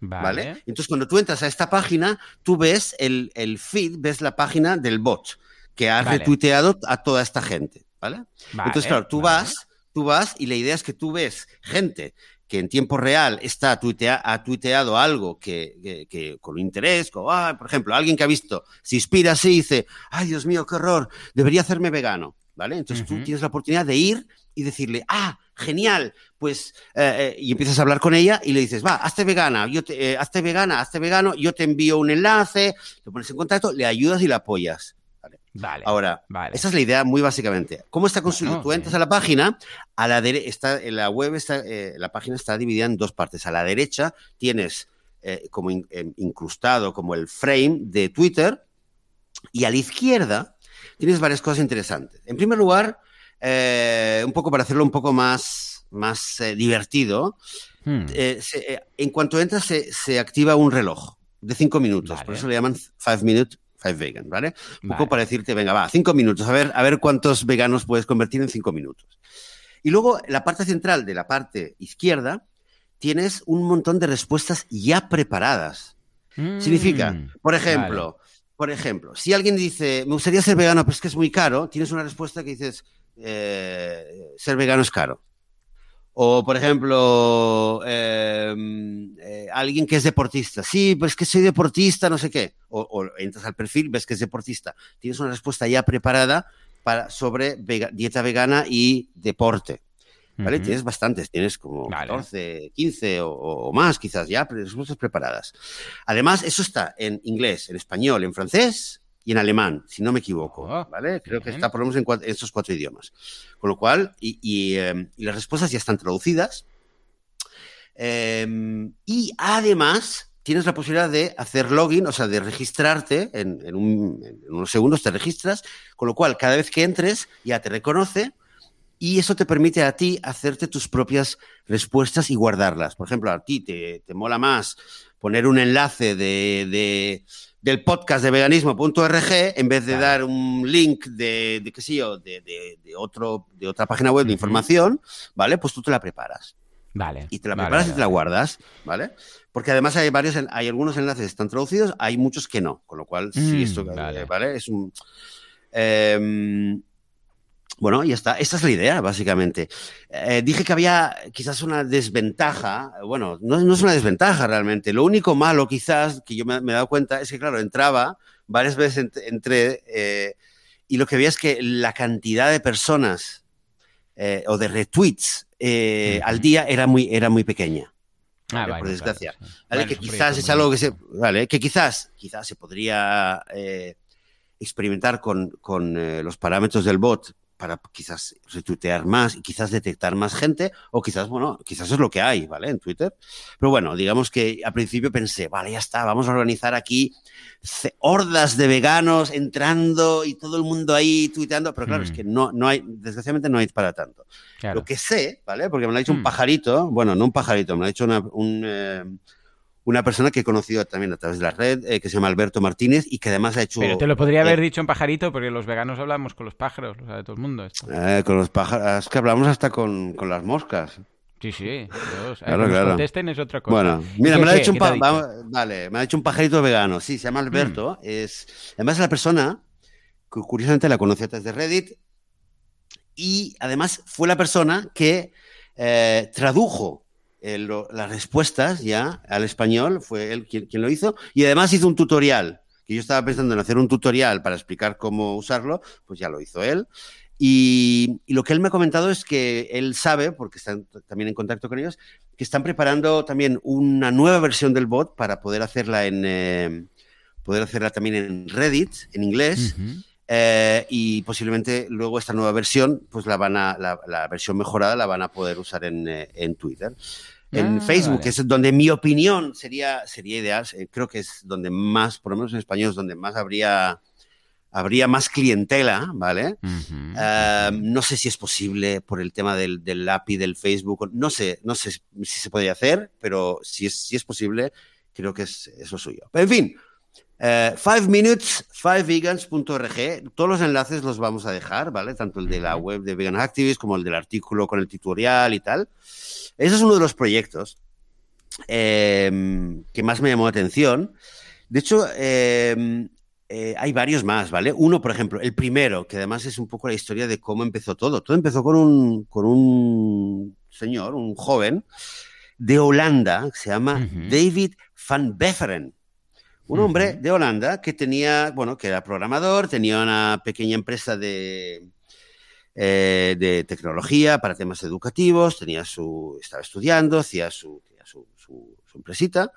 ¿vale? Vale. Entonces cuando tú entras a esta página, tú ves el, el feed, ves la página del bot que ha Vale. retuiteado a toda esta gente, ¿vale? Vale, Entonces, claro, tú vas, tú vas y la idea es que tú ves gente que en tiempo real está tuitea- ha tuiteado algo que, que- que con interés, como, ah, por ejemplo, alguien que ha visto, se inspira así y dice, ay, Dios mío, qué horror, debería hacerme vegano, ¿vale? Entonces tú tienes la oportunidad de ir y decirle, ah, genial, pues, eh, eh, y empiezas a hablar con ella y le dices, va, hazte vegana, yo te, eh, hazte vegana, hazte vegano, yo te envío un enlace, te pones en contacto, le ayudas y la apoyas. Vale. Ahora, vale. esa es la idea muy básicamente. ¿Cómo está construido? Bueno, Tú entras a la página, a la dere- está, en la web está, la página está dividida en dos partes. A la derecha tienes como in- incrustado como el frame de Twitter y a la izquierda tienes varias cosas interesantes. En primer lugar, eh, un poco para hacerlo un poco más, más eh, divertido, Hmm. eh, se- en cuanto entras se, se activa un reloj de cinco minutos. Vale. Por eso le llaman Five Minute Five Vegan, ¿vale? Un poco para decirte, venga, va, cinco minutos, a ver, a ver cuántos veganos puedes convertir en cinco minutos. Y luego, la parte central de la parte izquierda, tienes un montón de respuestas ya preparadas. Significa, Mm, por ejemplo, por ejemplo, si alguien dice, me gustaría ser vegano, pero es que es muy caro, tienes una respuesta que dices, eh, ser vegano es caro. O, por ejemplo, eh, eh, alguien que es deportista. Sí, pues que soy deportista, no sé qué. O, o entras al perfil, ves que es deportista. Tienes una respuesta ya preparada para, sobre vega- dieta vegana y deporte. ¿Vale? Tienes bastantes, tienes como Vale. 14, 15 o, o más quizás ya, pero respuestas preparadas. Además, eso está en inglés, en español, en francés y en alemán, si no me equivoco. Oh, ¿Vale? Creo que está por lo menos en, cua- en esos cuatro idiomas. Con lo cual, y, y, eh, y las respuestas ya están traducidas. Em, y además tienes la posibilidad de hacer login, o sea, de registrarte en, unos segundos, te registras, con lo cual cada vez que entres ya te reconoce y eso te permite a ti hacerte tus propias respuestas y guardarlas. Por ejemplo, a ti te, mola más poner un enlace de, del podcast de veganismo.org en vez de dar un link de, qué sé yo, de, otro, de otra página web de información, ¿vale? Pues tú te la preparas. Vale. Y te la preparas y te la guardas, ¿vale? Porque además hay varios, hay algunos enlaces que están traducidos, hay muchos que no. Con lo cual, sí, mm, esto, vale. ¿vale? Es un. Em, bueno, ya está. Esta es la idea, básicamente. Eh, dije que había quizás una desventaja. Bueno, no, es una desventaja realmente. Lo único malo, quizás, que yo me, he dado cuenta, es que, claro, entraba varias veces, entré, eh, y lo que veía es que la cantidad de personas eh, o de retweets al día era muy, era muy pequeña. Ah, por desgracia. que quizás es algo que se, vale, que quizás, quizás se podría experimentar con, con eh, los parámetros del bot para quizás retuitear más y quizás detectar más gente, o quizás, bueno, quizás es lo que hay, ¿vale? En Twitter. Pero bueno, digamos que al principio pensé, vale, ya está, vamos a organizar aquí hordas de veganos entrando y todo el mundo ahí tuiteando, pero claro, es mm. que no, no hay, desgraciadamente no hay para tanto. Lo que sé, ¿vale? Porque me lo ha dicho un mm. pajarito, bueno, no un pajarito, me lo ha dicho una, un... Eh, una persona que he conocido también a través de la red, eh, que se llama Alberto Martínez y que además ha hecho... Pero te lo podría haber dicho en pajarito, porque los veganos hablamos con los pájaros, lo sabe todo el mundo. Eh, con los pájaros, es que hablamos hasta con, con las moscas. Sí, sí. Claro, claro. contesten es otra cosa. Bueno, mira, me lo ha hecho un vale, me ha hecho un pajarito vegano. Sí, se llama Alberto. Mm. Es además es la persona que curiosamente la conocí a través de Reddit y además fue la persona que eh, las respuestas ya al español, fue él quien, lo hizo, y además hizo un tutorial, que yo estaba pensando en hacer un tutorial para explicar cómo usarlo, pues ya lo hizo él. Y, lo que él me ha comentado es que él sabe, porque están también en contacto con ellos, que están preparando también una nueva versión del bot para poder hacerla en eh, poder hacerla también en Reddit, en inglés. Eh, y posiblemente luego esta nueva versión, pues la van a, la, versión mejorada la van a poder usar en, eh, en Twitter en ah, Facebook, que es donde mi opinión sería, sería ideal. Eh, creo que es donde más, por lo menos en español, es donde más habría, habría más clientela, ¿vale? Ah, no sé si es posible por el tema del, del, API del Facebook, no sé, no sé si se podría hacer, pero si es, si es posible, creo que es, es lo suyo. en fin, uh, five minutes, vegans.org, todos los enlaces los vamos a dejar, ¿vale? Tanto el de la web de Vegan Activist como el del artículo con el tutorial y tal. Ese es uno de los proyectos em, que más me llamó la atención. De hecho, em, eh, hay varios más, ¿vale? Uno, por ejemplo, el primero, que además es un poco la historia de cómo empezó todo. Todo empezó con un, con un señor, un joven de Holanda, que se llama David van Beveren. Un hombre de Holanda que tenía, bueno, que era programador, tenía una pequeña empresa de, eh, de tecnología para temas educativos, tenía su, estaba estudiando, hacía su, su, su, empresita,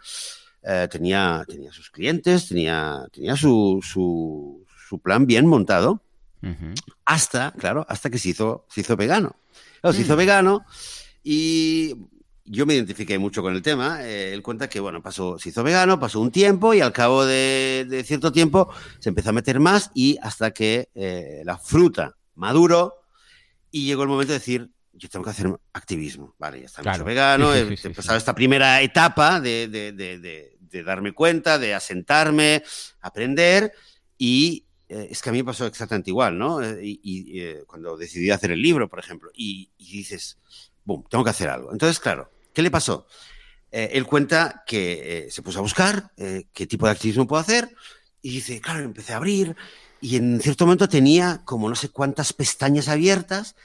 eh, tenía, tenía sus clientes, tenía, tenía su, su, plan bien montado, hasta, claro, hasta que se hizo, se hizo vegano. se hizo mm. vegano y yo me identifiqué mucho con el tema. Eh, él cuenta que, bueno, pasó, se hizo vegano, pasó un tiempo y al cabo de, cierto tiempo se empezó a meter más y hasta que la fruta maduro y llegó el momento de decir, yo tengo que hacer activismo. Vale, ya está claro. vegano, he empezado esta primera etapa de, de, de, de, darme cuenta, de asentarme, aprender y eh, es que a mí me pasó exactamente igual, ¿no? Eh, y, eh, cuando decidí hacer el libro, por ejemplo, y, dices, boom, tengo que hacer algo. Entonces, claro, ¿qué le pasó? él cuenta que se puso a buscar qué tipo de activismo puedo hacer y dice, claro, empecé a abrir y en cierto momento tenía como no sé cuántas pestañas abiertas,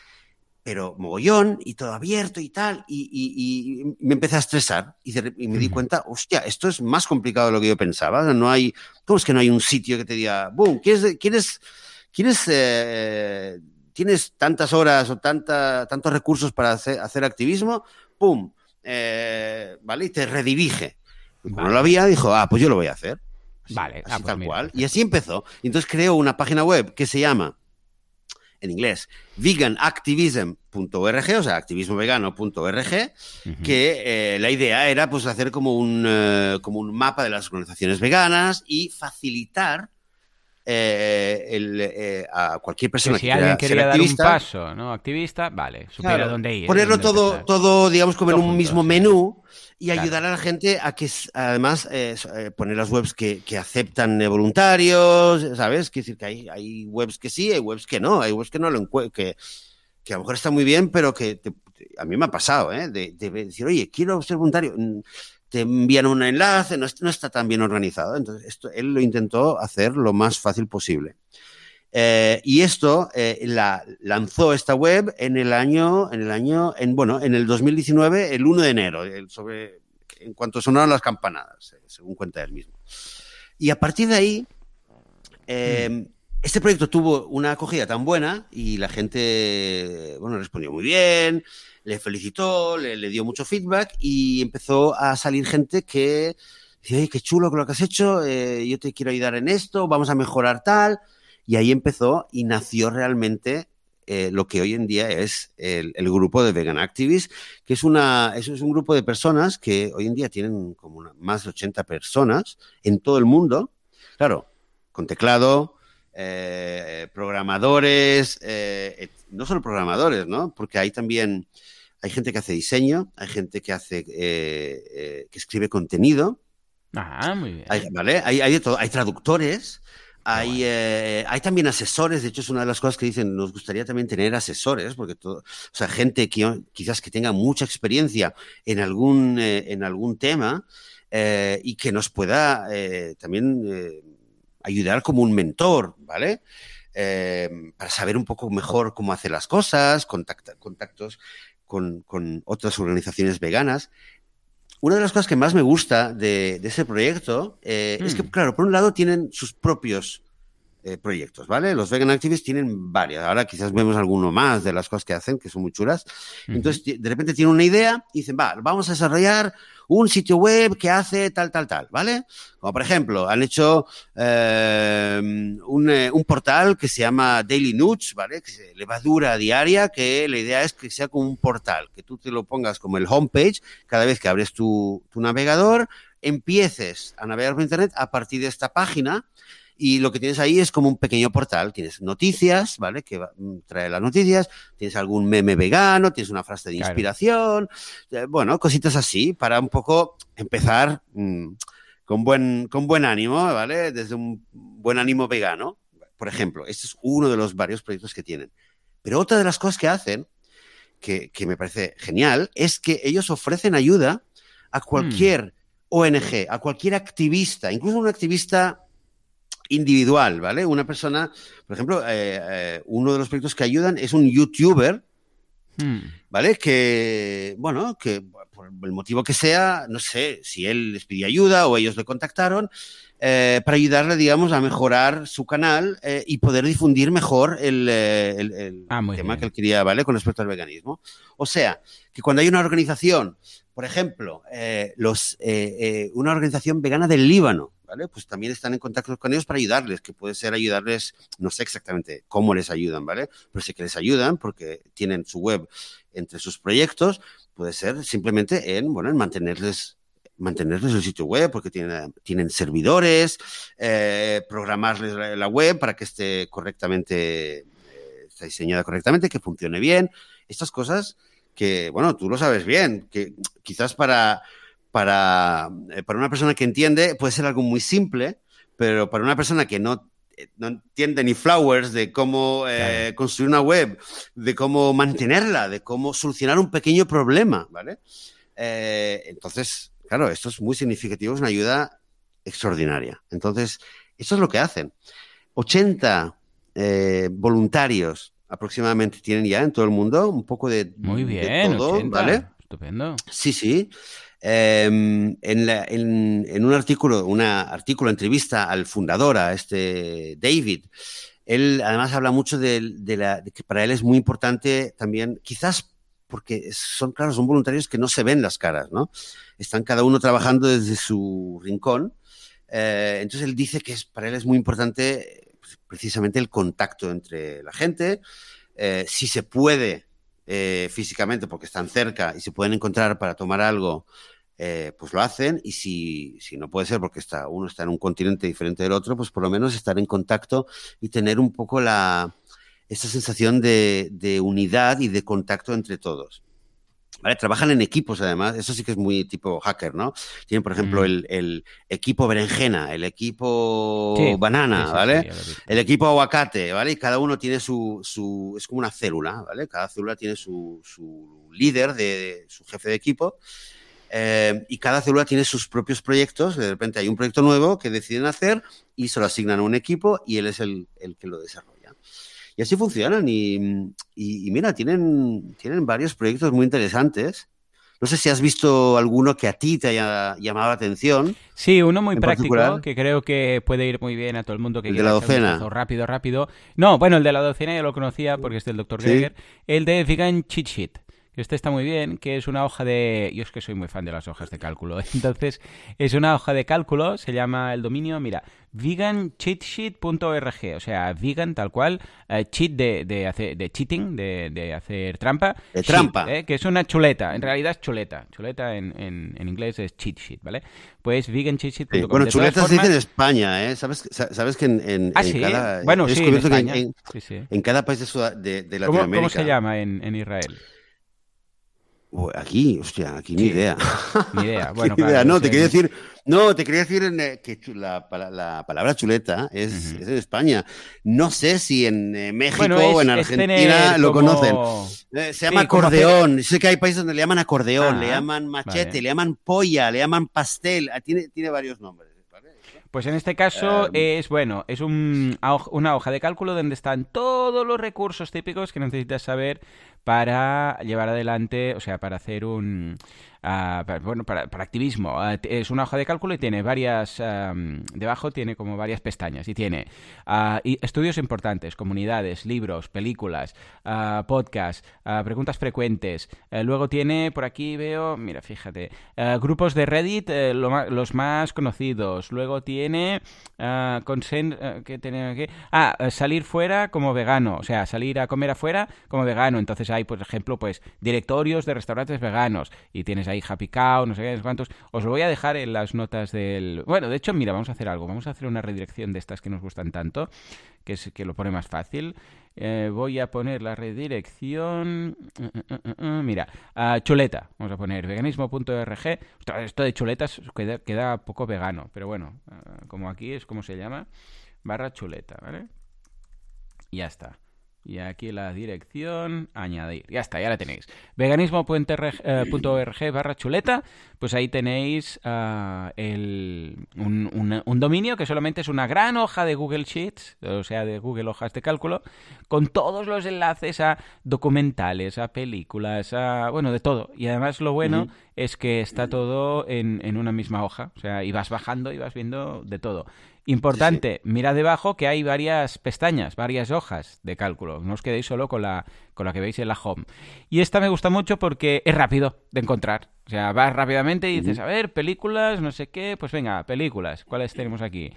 pero mogollón y todo abierto y tal, y, me empecé a estresar y, me di cuenta, hostia, esto es más complicado de lo que yo pensaba, no hay, ¿cómo es que no hay un sitio que te diga, boom, ¿quieres, quieres, quieres eh, tienes tantas horas o tanta, tantos recursos para hacer, activismo, pum, eh, ¿vale? Y te redirige. Como no lo había, dijo, ah, pues yo lo voy a hacer. Vale, así ah, pues tal cual. Y así empezó. Y entonces creó una página web que se llama en inglés, veganactivism.org, o sea, activismovegano.org, que eh, la idea era pues hacer como un, eh, como un mapa de las organizaciones veganas y facilitar eh, el, a cualquier persona que si alguien quería dar un paso, ¿no? Activista, vale, supiera dónde ir. Ponerlo todo, todo, digamos, como en un mismo menú y ayudar a la gente a que, además, eh, eh, poner las webs que, aceptan voluntarios, ¿sabes? Quiere decir que hay, hay webs que sí, hay webs que no, hay webs que no lo que, que a lo mejor está muy bien, pero que a mí me ha pasado, ¿eh? De, decir, oye, quiero ser voluntario. Mm, te envían un enlace, no, no está tan bien organizado. Entonces, esto, él lo intentó hacer lo más fácil posible. Eh, y esto la, lanzó esta web en el año, en el año, en bueno, en el 2019, el 1 de enero, en cuanto sonaron las campanadas, eh, según cuenta él mismo. Y a partir de ahí, em, este proyecto tuvo una acogida tan buena y la gente, bueno, respondió muy bien, le felicitó, le, dio mucho feedback y empezó a salir gente que decía, qué chulo lo que has hecho, eh, yo te quiero ayudar en esto, vamos a mejorar tal. Y ahí empezó y nació realmente eh, lo que hoy en día es el, grupo de Vegan Activists, que es, una, es un grupo de personas que hoy en día tienen como más de 80 personas en todo el mundo. Claro, con teclado, eh, programadores, eh, no solo programadores, ¿no? Porque hay también, hay gente que hace diseño, hay gente que hace, que escribe contenido. Ah, muy bien. ¿Vale? Hay, hay de todo, hay traductores. Hay, eh, hay también asesores, de hecho es una de las cosas que dicen, nos gustaría también tener asesores, porque todo, o sea, gente que quizás que tenga mucha experiencia en algún, eh, en algún tema eh, y que nos pueda también ayudar como un mentor, ¿vale? para saber un poco mejor cómo hacer las cosas, contactos con, con, otras organizaciones veganas. Una de las cosas que más me gusta de, ese proyecto eh, es que, mm. claro, por un lado tienen sus propios eh, proyectos, ¿vale? Los vegan activists tienen varias. Ahora quizás vemos alguno más de las cosas que hacen, que son muy chulas. Entonces, de repente tienen una idea y dicen, va, vamos a desarrollar un sitio web que hace tal, tal, tal, ¿vale? Como por ejemplo, han hecho eh, un, portal que se llama Daily Nuts, ¿vale? Que se levadura diaria, que la idea es que sea como un portal, que tú te lo pongas como el homepage cada vez que abres tu, tu navegador, empieces a navegar por Internet a partir de esta página y lo que tienes ahí es como un pequeño portal. Tienes noticias, ¿vale? Que mm, trae las noticias. Tienes algún meme vegano, tienes una frase de inspiración. Eh, bueno, cositas así para un poco empezar mm, con, buen, con buen ánimo, ¿vale? Desde un buen ánimo vegano. Por ejemplo, este es uno de los varios proyectos que tienen. Pero otra de las cosas que hacen, que, me parece genial, es que ellos ofrecen ayuda a cualquier mm. ONG, a cualquier activista, incluso un activista individual, ¿vale? Una persona, por ejemplo, eh, eh, uno de los proyectos que ayudan es un youtuber, hmm. ¿vale? Que, bueno, que por el motivo que sea, no sé si él les pidió ayuda o ellos le contactaron, eh, para ayudarle, digamos, a mejorar su canal y poder difundir mejor el, ah, tema que él quería, ¿vale? Con respecto al veganismo. O sea, que cuando hay una organización, por ejemplo, los, una organización vegana del Líbano, pues también están en contacto con ellos para ayudarles, que puede ser ayudarles, no sé exactamente cómo les ayudan, ¿vale? Pero sí que les ayudan porque tienen su web entre sus proyectos, puede ser simplemente en, bueno, en mantenerles mantenerles el sitio web porque tienen, tienen servidores, eh, programarles la, web para que esté correctamente, eh, esté diseñada correctamente, que funcione bien. Estas cosas que, bueno, tú lo sabes bien, que quizás para, para, eh, para una persona que entiende puede ser algo muy simple, pero para una persona que no, eh, no entiende ni flowers de cómo eh, construir una web, de cómo mantenerla, de cómo solucionar un pequeño problema, ¿vale? entonces, claro, esto es muy significativo, es una ayuda extraordinaria. Entonces, eso es lo que hacen. 80 voluntarios aproximadamente tienen ya en todo el mundo, un poco de, muy bien, todo, ¿vale? Estupendo. Sí, sí. Em, en, un artículo, una artículo, entrevista al fundador, a este David, él además habla mucho de, la, que para él es muy importante también, quizás porque son, claro, son voluntarios que no se ven las caras, ¿no? Están cada uno trabajando desde su rincón. Eh, entonces él dice que es, para él es muy importante pues, precisamente el contacto entre la gente, eh, si se puede eh, físicamente porque están cerca y se pueden encontrar para tomar algo, eh, pues lo hacen y si, si, no puede ser porque está, uno está en un continente diferente del otro, pues por lo menos estar en contacto y tener un poco la, esa sensación de, de unidad y de contacto entre todos. ¿Vale? Trabajan en equipos, además. Eso sí que es muy tipo hacker, ¿no? Tienen, por ejemplo, mm. el, el, equipo berenjena, el equipo sí, banana, sí, ¿vale? Sí, el equipo aguacate, ¿vale? Y cada uno tiene su, su. Es como una célula, ¿vale? Cada célula tiene su, su líder, de, su jefe de equipo. Eh, y cada célula tiene sus propios proyectos. De repente hay un proyecto nuevo que deciden hacer y se lo asignan a un equipo y él es el, el que lo desarrolla. Y así funcionan. Y, y, y, mira, tienen, tienen varios proyectos muy interesantes. No sé si has visto alguno que a ti te haya llamado la atención. Sí, uno muy práctico que creo que puede ir muy bien a todo el mundo que el de la docena. Rápido, rápido. No, bueno, el de la docena ya lo conocía porque es del. Greger. ¿Sí? El de Vegan Cheat Sheet. Este está muy bien, que es una hoja de... Yo es que soy muy fan de las hojas de cálculo. Entonces, es una hoja de cálculo, se llama el dominio, mira, vegancheatsheet.org, o sea, vegan tal cual, uh, cheat de, de, hacer, de cheating, de, de, hacer trampa. De trampa. Sheet, ¿eh? Que es una chuleta, en realidad es chuleta. Chuleta en, en, en inglés es cheat sheet, ¿vale? Pues vegancheatsheet.com. Sí, bueno, chuleta se dice en España, ¿eh? ¿Sabes, sabes que en, en, ¿Ah, en sí? cada... Bueno, sí, en, España. En, sí, sí. en, cada país de, de, de ¿Cómo, Latinoamérica... ¿Cómo, se llama en Israel? Aquí, hostia, aquí ni Sí. idea. Ni idea. Bueno, Ni claro, idea. No, te quería decir, no, te quería decir eh, que la, pala- la palabra chuleta es, es en España. No sé si en México Bueno, o en Argentina lo como- conocen. Eh, se llama Sí, acordeón. Sé que hay países donde le llaman acordeón, Ah, le llaman machete, vale. le llaman polla, le llaman pastel. Ah, Tiene, tiene varios nombres. Pues en este caso Eh, es, bueno, es un, una hoja de cálculo donde están todos los recursos típicos que necesitas saber para llevar adelante, o sea, para hacer un... ah, para- bueno, para, para activismo. Ah, es una hoja de cálculo y tiene varias... debajo tiene como varias pestañas y tiene ah, y estudios importantes, comunidades, libros, películas, podcasts, preguntas frecuentes. Eh, luego tiene, por aquí veo, mira, fíjate, eh, grupos de Reddit, eh, los más conocidos. Luego tiene consen- eh, ¿qué tiene aquí? Ah, salir fuera como vegano, o sea, salir a comer afuera como vegano. Entonces hay, por ejemplo, pues directorios de restaurantes veganos y tienes ahí Happy Cow, no sé qué, cuántos. Os lo voy a dejar en las notas del... Bueno, de hecho, mira, vamos a hacer algo. Vamos a hacer una redirección de estas que nos gustan tanto, que es que lo pone más fácil. Eh, voy a poner la redirección. uh, uh, Mira, chuleta. Vamos a poner veganismo.org. Esto de chuletas queda, queda poco vegano, pero bueno, como aquí es como se llama, barra chuleta, ¿vale? Y ya está. Y aquí la dirección, añadir. Ya está, ya la tenéis. Veganismo.org barra chuleta. Pues ahí tenéis ah, el, un, un- un dominio que solamente es una gran hoja de Google Sheets, o sea, de Google Hojas de Cálculo, con todos los enlaces a documentales, a películas, a... bueno, de todo. Y además lo bueno es que está todo en, en una misma hoja. O sea, y vas bajando y vas viendo de todo. Importante, mira debajo que hay varias pestañas, varias hojas de cálculo. No os quedéis solo con la, con la que veis en la home. Y esta me gusta mucho porque es rápido de encontrar. O sea, vas rápidamente y dices, a ver, películas, no sé qué. Pues venga, películas. ¿Cuáles tenemos aquí?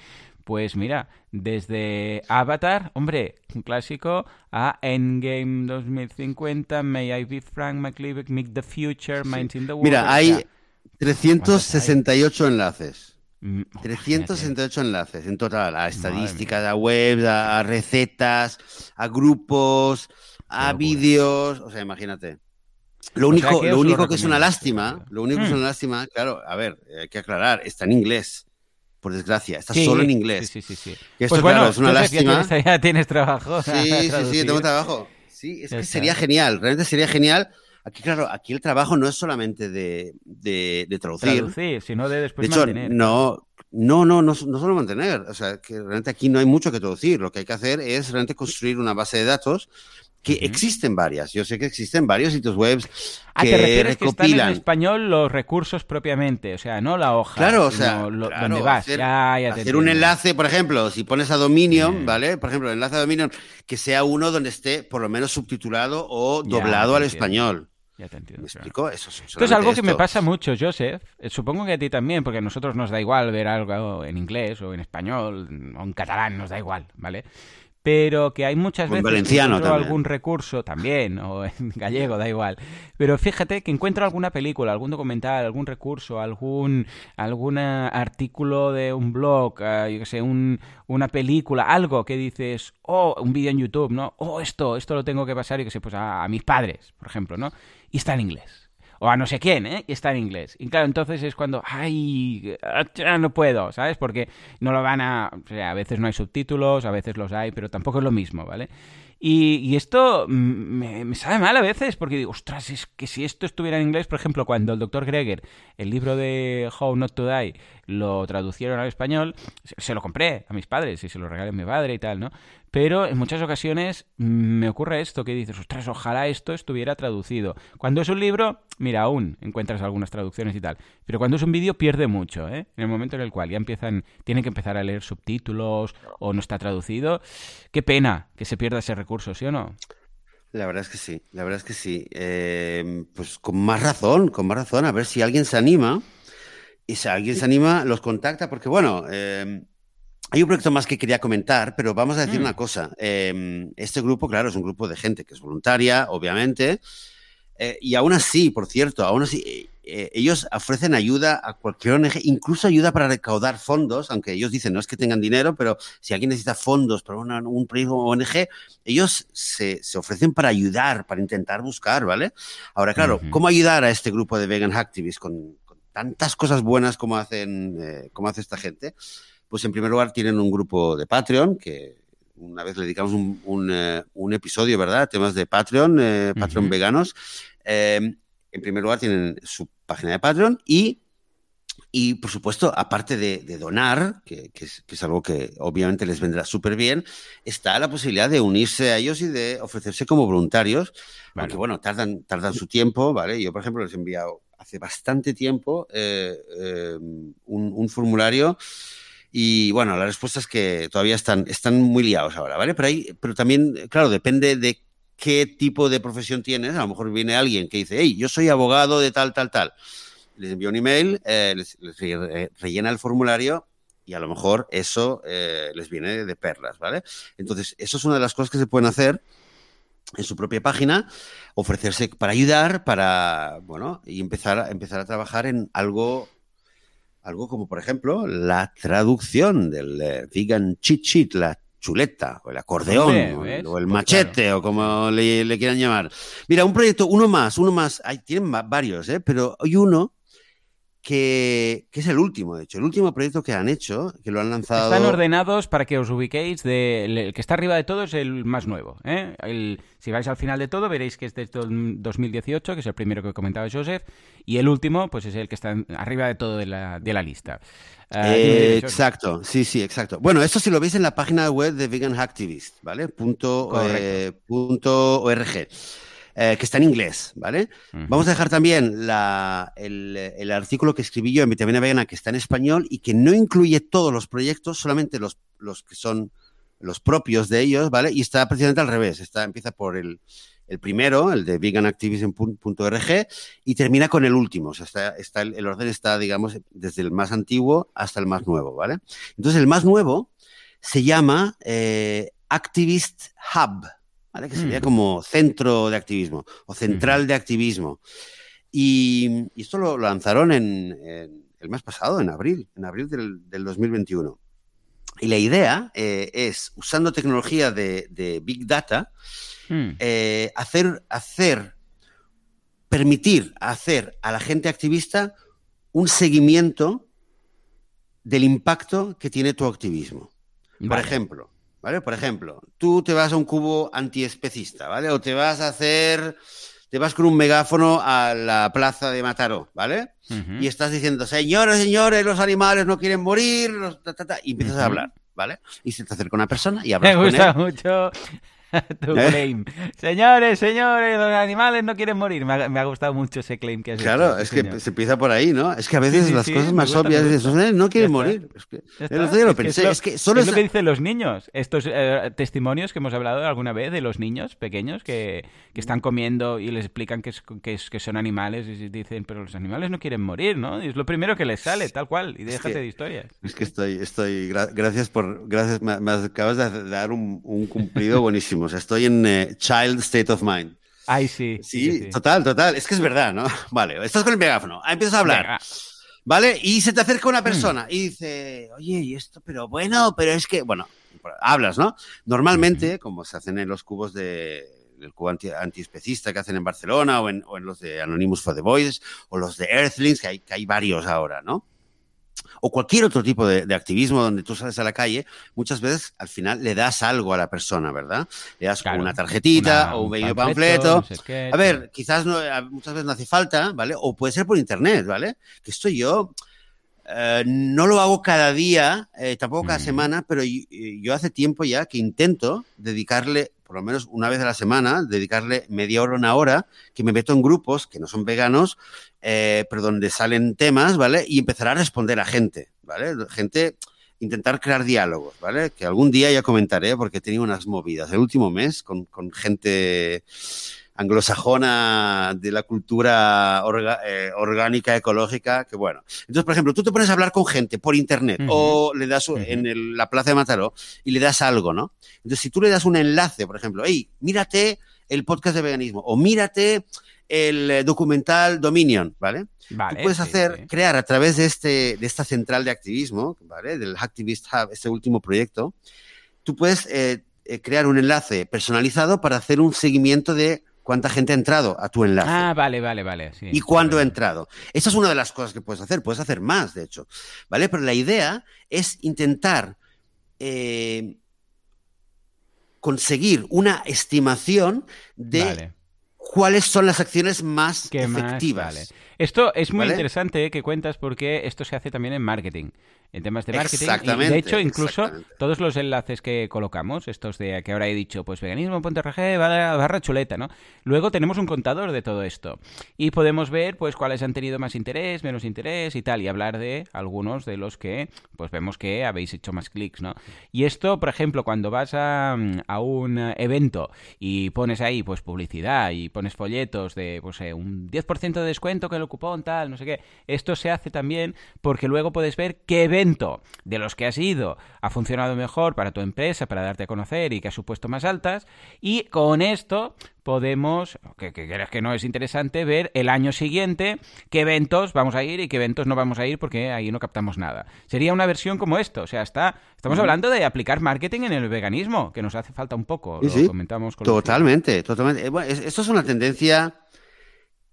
Pues mira, desde Avatar, hombre, un clásico, a Endgame 2050, May I Be Frank McLeod, Meet the Future, Minds in the World. Mira, hay sea, 368 enlaces. Mm, oh, 368 enlaces en total, a estadísticas, a webs, a, recetas, a grupos, a vídeos, o sea, imagínate. Lo O único, sea que lo os lo único que es una lástima, lo único que es Mm. una lástima, claro, a ver, hay que aclarar, está en inglés, por desgracia, está Sí, solo en inglés. Sí, sí, sí. sí. Que esto, Pues bueno, claro, es una Josep, ya lástima. tienes, ya tienes trabajo. Sí, sí, sí, tengo trabajo. Sí, es que sería genial, realmente sería genial. Aquí, claro, aquí el trabajo no es solamente de, de, de traducir. Traducir, sino de después De hecho, mantener. no, no, no, no, no solo mantener. O sea, que realmente aquí no hay mucho que traducir. Lo que hay que hacer es realmente construir una base de datos que existen varias. Yo sé que existen varios sitios web Ah, que te refieres que están en recopilan. español los recursos propiamente, o sea, no la hoja. Claro, o sea, lo- claro, donde vas. hacer, ya, ya hacer un enlace, por ejemplo, si pones a Dominion, Sí. ¿vale? Por ejemplo, el enlace a Dominion, que sea uno donde esté por lo menos subtitulado o doblado al entiendo. español. Ya te entiendo. ¿Me explico? Eso, esto es algo que me pasa mucho, Joseph. Eh, supongo que a ti también, porque a nosotros nos da igual ver algo en inglés o en español o en catalán, nos da igual, ¿vale? Pero que hay muchas veces valenciano que algún recurso también, o en gallego, da igual. Pero fíjate que encuentro alguna película, algún documental, algún recurso, algún, algún artículo de un blog, uh, yo qué sé, un, una película, algo que dices, oh, un vídeo en YouTube, ¿no? Oh, esto, esto lo tengo que pasar, y que sé, pues a, a mis padres, por ejemplo, ¿no? Y está en inglés o a no sé quién, ¿eh? Y está en inglés. Y claro, entonces es cuando, ay, no puedo, ¿sabes? Porque no lo van a... A veces no hay subtítulos, a veces los hay, pero tampoco es lo mismo, ¿vale? Y, esto me, sabe mal a veces, porque digo, ostras, es que si esto estuviera en inglés, por ejemplo, cuando el doctor Greger, el libro de How Not to Die, lo traducieron al español, se, lo compré a mis padres y se lo regalé a mi padre y tal, ¿no? Pero en muchas ocasiones me ocurre esto, que dices, ostras, ojalá esto estuviera traducido. Cuando es un libro, mira, aún encuentras algunas traducciones y tal. Pero cuando es un vídeo pierde mucho, ¿eh? En el momento en el cual ya empiezan, tienen que empezar a leer subtítulos o no está traducido. Qué pena que se pierda ese recurso, ¿sí o no? La verdad es que sí, la verdad es que sí. Eh, pues con más razón, con más razón, a ver si alguien se anima. Y si alguien se anima, los contacta, porque bueno, eh, hay un proyecto más que quería comentar, pero vamos a decir mm. una cosa. Em, este grupo, claro, es un grupo de gente que es voluntaria, obviamente, eh, y aún así, por cierto, aún así, eh, eh, ellos ofrecen ayuda a cualquier ONG, incluso ayuda para recaudar fondos, aunque ellos dicen no es que tengan dinero, pero si alguien necesita fondos para un proyecto ONG, ellos se, ofrecen para ayudar, para intentar buscar, ¿vale? Ahora, claro, ¿cómo ayudar a este grupo de vegan activists con, tantas cosas buenas como hacen, como hace esta gente? Pues en primer lugar tienen un grupo de Patreon, que una vez le dedicamos un, eh, episodio, ¿verdad? Temas de Patreon, eh, Patreon veganos. Em, en primer lugar tienen su página de Patreon y, y por supuesto, aparte de, donar, que, es, algo que obviamente les vendrá súper bien, está la posibilidad de unirse a ellos y de ofrecerse como voluntarios, aunque bueno, tardan, tardan su tiempo, ¿vale? Yo, por ejemplo, les he enviado hace bastante tiempo eh, un, un formulario y bueno, la respuesta es que todavía están, están muy liados ahora, ¿vale? Pero, hay, pero también, claro, depende de qué tipo de profesión tienes. A lo mejor viene alguien que dice, hey, yo soy abogado de tal, tal, tal. Les envía un email, eh, les, rellena el formulario y a lo mejor eso eh, les viene de perlas, ¿vale? Entonces, eso es una de las cosas que se pueden hacer en su propia página, ofrecerse para ayudar, para, bueno, y empezar, empezar a trabajar en algo algo como, por ejemplo, la traducción del eh, vegan cheat sheet, la chuleta, o el acordeón, o, el, machete, o como le, quieran llamar. Mira, un proyecto, uno más, uno más, hay, tienen varios, ¿eh? pero hay uno que, es el último, de hecho, el último proyecto que han hecho, que lo han lanzado. Están ordenados para que os ubiquéis. De, el que está arriba de todo es el más nuevo. ¿eh? si vais al final de todo, veréis que es de 2018, que es el primero que comentaba Joseph, y el último, pues es el que está arriba de todo de la, de la lista. Ah, eh, exacto, sí, sí, exacto. Bueno, esto si lo veis en la página web de Vegan Activist, ¿vale? Punto, eh, punto org. Eh, que está en inglés, ¿vale? Vamos a dejar también el, artículo que escribí yo en Vitamina Vegana, que está en español y que no incluye todos los proyectos, solamente los, los que son los propios de ellos, ¿vale? Y está precisamente al revés, está, empieza por el, primero, el de veganactivism.org, y termina con el último. O sea, está, está el, orden está, digamos, desde el más antiguo hasta el más nuevo, ¿vale? Entonces, el más nuevo se llama eh, Activist Hub, que sería como centro de activismo o central de activismo. Y, esto lo, lanzaron en, el mes pasado, en abril, en abril del, 2021. Y la idea eh, es, usando tecnología de, Big Data, mm. eh, hacer, hacer, permitir hacer a la gente activista un seguimiento del impacto que tiene tu activismo. Por ejemplo, ¿vale? Por ejemplo, tú te vas a un cubo antiespecista, ¿vale? O te vas a hacer, te vas con un megáfono a la plaza de Mataró, ¿vale? Y estás diciendo, señores, señores, los animales no quieren morir, y empiezas a hablar, ¿vale? Y se te acerca una persona y hablas Me gusta mucho. tu ¿Eh? claim. Señores, señores, los animales no quieren morir. Me ha, gustado mucho ese claim que has Claro, es que se empieza por ahí, ¿no? Es que a veces las cosas más obvias dicen, no quieren morir. Es que, el lo pensé. Es, que solo es, lo que dicen los niños. Estos eh, testimonios que hemos hablado alguna vez de los niños pequeños que, que están comiendo y les explican que, que, que, son animales y dicen, pero los animales no quieren morir, ¿no? Y es lo primero que les sale, tal cual. Y déjate de historias. Es que estoy, estoy, gracias por, gracias, me, acabas de dar un, un cumplido buenísimo. Estoy en eh, Child State of Mind. Ay, sí. Sí, total, total. Es que es verdad, ¿no? Vale, estás con el megáfono, empiezas a hablar. ¿Vale? Y se te acerca una mm. persona y dice, oye, y esto, pero bueno, pero es que, bueno, hablas, ¿no? Normalmente, como se hacen en los cubos de, del cubo anti, antiespecista que hacen en Barcelona o en, o en, los de Anonymous for the Boys o los de Earthlings, que hay, que hay varios ahora, ¿no? O cualquier otro tipo de, activismo donde tú sales a la calle, muchas veces al final le das algo a la persona, ¿verdad? Le das una tarjetita o un bello panfleto. a ver, quizás no, muchas veces no hace falta, ¿vale? O puede ser por internet, ¿vale? Que esto yo eh, no lo hago cada día, eh, tampoco cada semana, pero yo, hace tiempo ya que intento dedicarle por lo menos una vez a la semana, dedicarle media hora, una hora, que me meto en grupos que no son veganos, eh, pero donde salen temas, ¿vale? Y empezar a responder a gente, ¿vale? Gente, intentar crear diálogos, ¿vale? Que algún día ya comentaré porque he tenido unas movidas el último mes con, con gente anglosajona de la cultura eh, orgánica, ecológica, que bueno. Entonces, por ejemplo, tú te pones a hablar con gente por internet o le das en la plaza de Mataró y le das algo, ¿no? Entonces, si tú le das un enlace, por ejemplo, hey, mírate el podcast de veganismo o mírate el eh, documental Dominion, ¿vale? Tú puedes hacer, crear a través de, este, de esta central de activismo, ¿vale? Del Activist Hub, este último proyecto, tú puedes eh, crear un enlace personalizado para hacer un seguimiento de cuánta gente ha entrado a tu enlace. Ah, vale, vale, vale. y cuándo ha entrado. Esa es una de las cosas que puedes hacer. Puedes hacer más, de hecho. ¿Vale? Pero la idea es intentar eh, conseguir una estimación de cuáles son las acciones más efectivas. Esto es muy interesante que cuentas porque esto se hace también en marketing en temas de marketing. Y de hecho, incluso todos los enlaces que colocamos, estos de que ahora he dicho, pues veganismo.rg barra, barra chuleta, ¿no? Luego tenemos un contador de todo esto. Y podemos ver, pues, cuáles han tenido más interés, menos interés y tal, y hablar de algunos de los que, pues, vemos que habéis hecho más clics, ¿no? Y esto, por ejemplo, cuando vas a, a un evento y pones ahí, pues, publicidad y pones folletos de, pues, eh, un 10% de descuento que el cupón, tal, no sé qué, esto se hace también porque luego puedes ver qué evento de los que has ido ha funcionado mejor para tu empresa, para darte a conocer y que ha supuesto más altas. Y con esto podemos, que, creas que no es interesante, ver el año siguiente qué eventos vamos a ir y qué eventos no vamos a ir porque ahí no captamos nada. Sería una versión como esto, o sea, está, estamos hablando de aplicar marketing en el veganismo, que nos hace falta un poco, lo comentamos con Totalmente, totalmente. Bueno, esto es una tendencia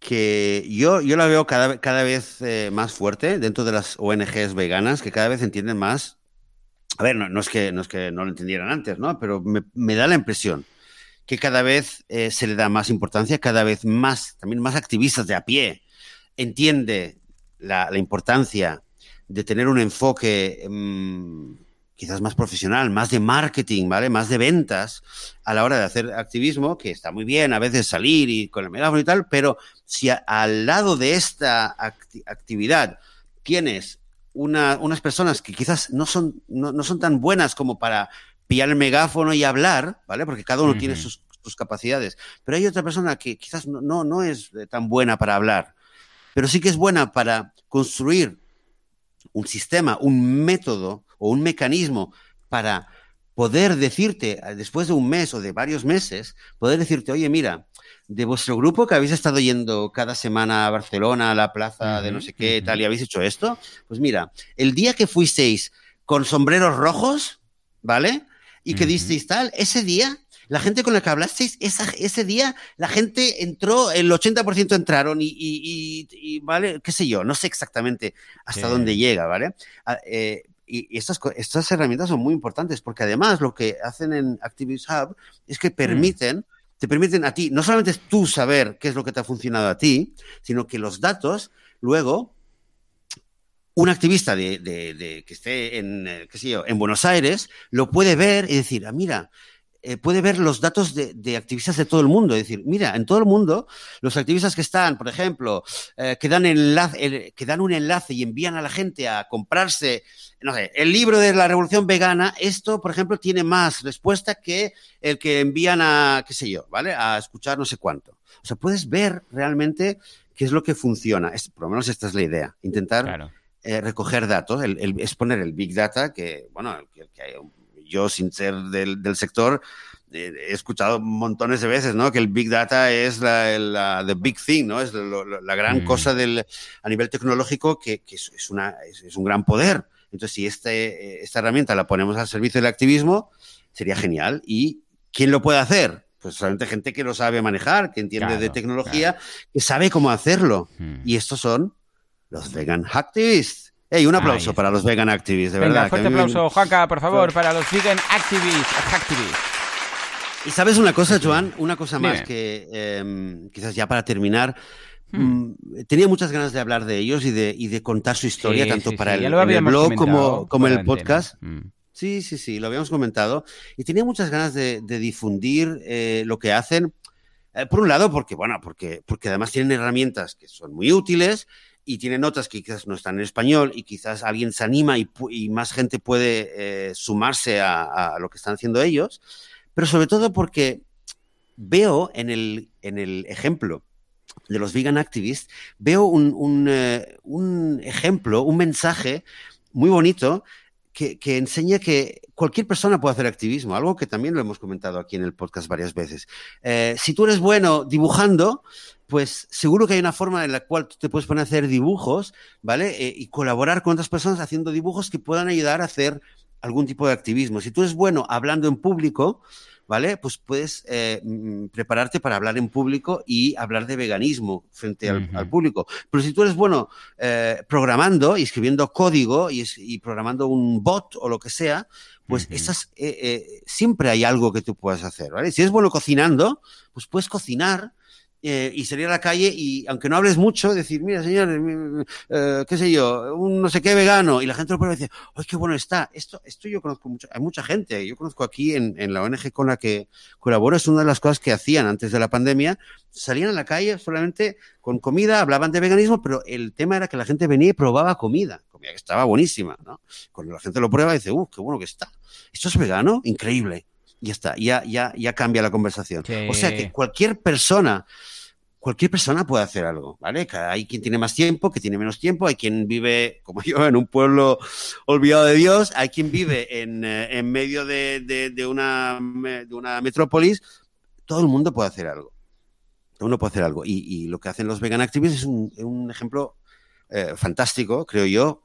que yo, yo la veo cada, cada vez eh, más fuerte dentro de las ONGs veganas, que cada vez entienden más. A ver, no, es, que, no es que no lo entendieran antes, ¿no? Pero me, da la impresión que cada vez eh, se le da más importancia, cada vez más, también más activistas de a pie, entiende la, importancia de tener un enfoque mm, quizás más profesional, más de marketing, ¿vale? Más de ventas a la hora de hacer activismo, que está muy bien a veces salir y con el megáfono y tal, pero si al lado de esta actividad tienes unas personas que quizás no son, no, son tan buenas como para pillar el megáfono y hablar, ¿vale? Porque cada uno tiene sus, capacidades, pero hay otra persona que quizás no, no, no es tan buena para hablar, pero sí que es buena para construir un sistema, un método o un mecanismo para poder decirte, después de un mes o de varios meses, poder decirte, oye, mira, de vuestro grupo que habéis estado yendo cada semana a Barcelona, a la plaza de no sé qué, tal, y habéis hecho esto, pues mira, el día que fuisteis con sombreros rojos, ¿vale? Y que disteis tal, ese día la gente con la que hablasteis, ese día la gente entró, el 80% entraron y, ¿vale? ¿Qué sé yo? No sé exactamente hasta dónde llega, ¿vale? Ah, eh, y estas, estas herramientas son muy importantes porque además lo que hacen en Activist Hub es que mm. permiten, te permiten a ti, no solamente tú saber qué es lo que te ha funcionado a ti, sino que los datos luego un activista de, que esté en, eh, qué sé yo, en Buenos Aires lo puede ver y decir, ah, mira, eh, puede ver los datos de, activistas de todo el mundo. Es decir, mira, en todo el mundo, los activistas que están, por ejemplo, eh, que, dan enlace, que dan un enlace y envían a la gente a comprarse, no sé, el libro de la revolución vegana, esto, por ejemplo, tiene más respuesta que el que envían a, qué sé yo, ¿vale? A escuchar no sé cuánto. O sea, puedes ver realmente qué es lo que funciona. por lo menos esta es la idea. Intentar eh, recoger datos, el, el, exponer el Big Data, que, bueno, que, que yo sin ser del, del sector, eh, he escuchado montones de veces, ¿no? Que el Big Data es la, la the big thing, ¿no? Es la gran mm. cosa del, a nivel tecnológico que, que es, una, es, un gran poder. Entonces, si este, esta herramienta la ponemos al servicio del activismo, sería genial. ¿Y quién lo puede hacer? Pues solamente gente que lo sabe manejar, que entiende de tecnología, que sabe cómo hacerlo. Mm. Y estos son los vegan activists. Hey, un aplauso para los vegan activists, de Venga, verdad. Fuerte aplauso, Juanca, por favor, para los vegan activists. Y sabes una cosa, Joan, una cosa más que em, quizás ya para terminar. Hmm. Mm, tenía muchas ganas de hablar de ellos y de, y de contar su historia, tanto para el, blog como, como el podcast. Hmm. Sí, sí, sí, lo habíamos comentado. Y tenía muchas ganas de, difundir eh, lo que hacen. Eh, por un lado, porque, bueno, porque, porque además tienen herramientas que son muy útiles y tiene notas que quizás no están en español y quizás alguien se anima y, más gente puede eh, sumarse a, lo que están haciendo ellos, pero sobre todo porque veo en el, en el ejemplo de los vegan activists, veo un, un, eh, un ejemplo, un mensaje muy bonito que, enseña que cualquier persona puede hacer activismo, algo que también lo hemos comentado aquí en el podcast varias veces. Eh, si tú eres bueno dibujando, pues seguro que hay una forma en la cual tú te puedes poner a hacer dibujos, ¿vale? Eh, y colaborar con otras personas haciendo dibujos que puedan ayudar a hacer algún tipo de activismo. Si tú eres bueno hablando en público, ¿vale? Pues puedes eh, mm, prepararte para hablar en público y hablar de veganismo frente al, público. Pero si tú eres bueno eh, programando y escribiendo código y, programando un bot o lo que sea, pues siempre hay algo que tú puedas hacer, ¿vale? Si eres bueno cocinando, pues puedes cocinar eh, y salir a la calle y, aunque no hables mucho, decir, mira, señor, eh, eh, qué sé yo, un no sé qué vegano, y la gente lo y dice, ¡ay, qué bueno está! Esto, esto yo conozco mucho, hay mucha gente, yo conozco aquí en, en la ONG con la que colaboro, es una de las cosas que hacían antes de la pandemia, salían a la calle solamente con comida, hablaban de veganismo, pero el tema era que la gente venía y probaba comida, comida que estaba buenísima, ¿no? Cuando la gente lo prueba dice, ¡uh, qué bueno que está! ¿Esto es vegano? Increíble ya está, ya, ya, ya cambia la conversación. O sea que cualquier persona, cualquier persona puede hacer algo, ¿vale? Hay quien tiene más tiempo, que tiene menos tiempo, hay quien vive, como yo, en un pueblo olvidado de Dios, hay quien vive en, eh, en medio de, de, una, de una metrópolis, todo el mundo puede hacer algo. Todo el mundo puede hacer algo. Y, y lo que hacen los vegan activists es un, un ejemplo eh, fantástico, creo yo,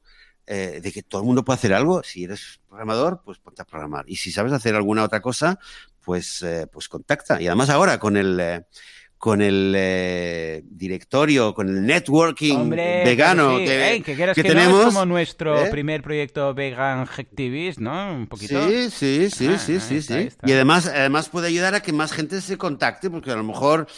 eh, de que todo el mundo puede hacer algo. Si eres programador, pues ponte a programar. Y si sabes hacer alguna otra cosa, pues, eh, pues contacta. Y además ahora con el... Eh, con el directorio, con el networking vegano que, que, tenemos. como nuestro primer proyecto Vegan Hacktivist, ¿no? Un poquito. Sí, sí, sí, ah, sí, sí, sí. Y además, además puede ayudar a que más gente se contacte, porque a lo mejor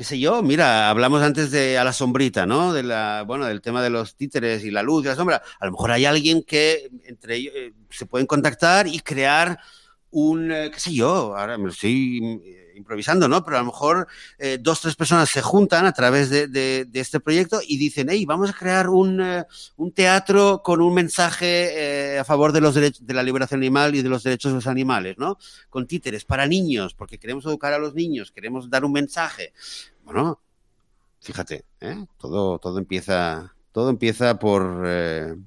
qué sé yo, mira, hablamos antes de a la sombrita, ¿no? De la, bueno, del tema de los títeres y la luz y la sombra. A lo mejor hay alguien que entre ellos eh, se pueden contactar y crear un, eh, qué sé yo, ahora me lo estoy improvisando, ¿no? Pero a lo mejor eh, dos, tres personas se juntan a través de, de, este proyecto y dicen, hey, vamos a crear un, eh, un teatro con un mensaje eh, a favor de los derechos, de la liberación animal y de los derechos de los animales, ¿no? Con títeres para niños, porque queremos educar a los niños, queremos dar un mensaje. Bueno, fíjate, ¿eh? todo, todo empieza todo empieza por,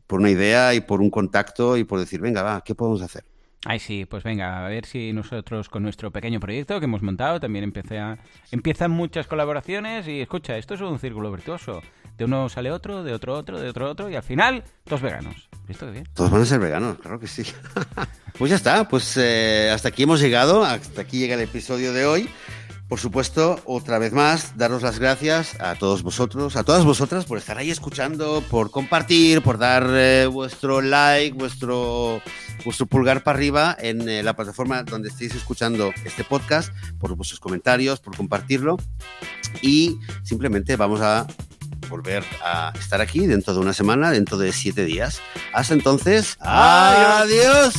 por, una idea y por un contacto y por decir, venga, va, ¿qué podemos hacer? Ay, sí, pues venga, a ver si nosotros con nuestro pequeño proyecto que hemos montado también empieza, empiezan muchas colaboraciones y escucha, esto es un círculo virtuoso. De uno sale otro, de otro otro, de otro otro y al final, todos veganos. ¿Visto qué bien? Todos van a ser veganos, claro que sí. pues ya está, pues eh, hasta aquí hemos llegado, hasta aquí llega el episodio de hoy. Por supuesto, otra vez más, daros las gracias a todos vosotros, a todas vosotras por estar ahí escuchando, por compartir, por dar eh, vuestro like, vuestro, vuestro pulgar para arriba en eh, la plataforma donde estéis escuchando este podcast, por vuestros comentarios, por compartirlo. Y simplemente vamos a volver a estar aquí dentro de una semana, dentro de siete días. Hasta entonces, adiós.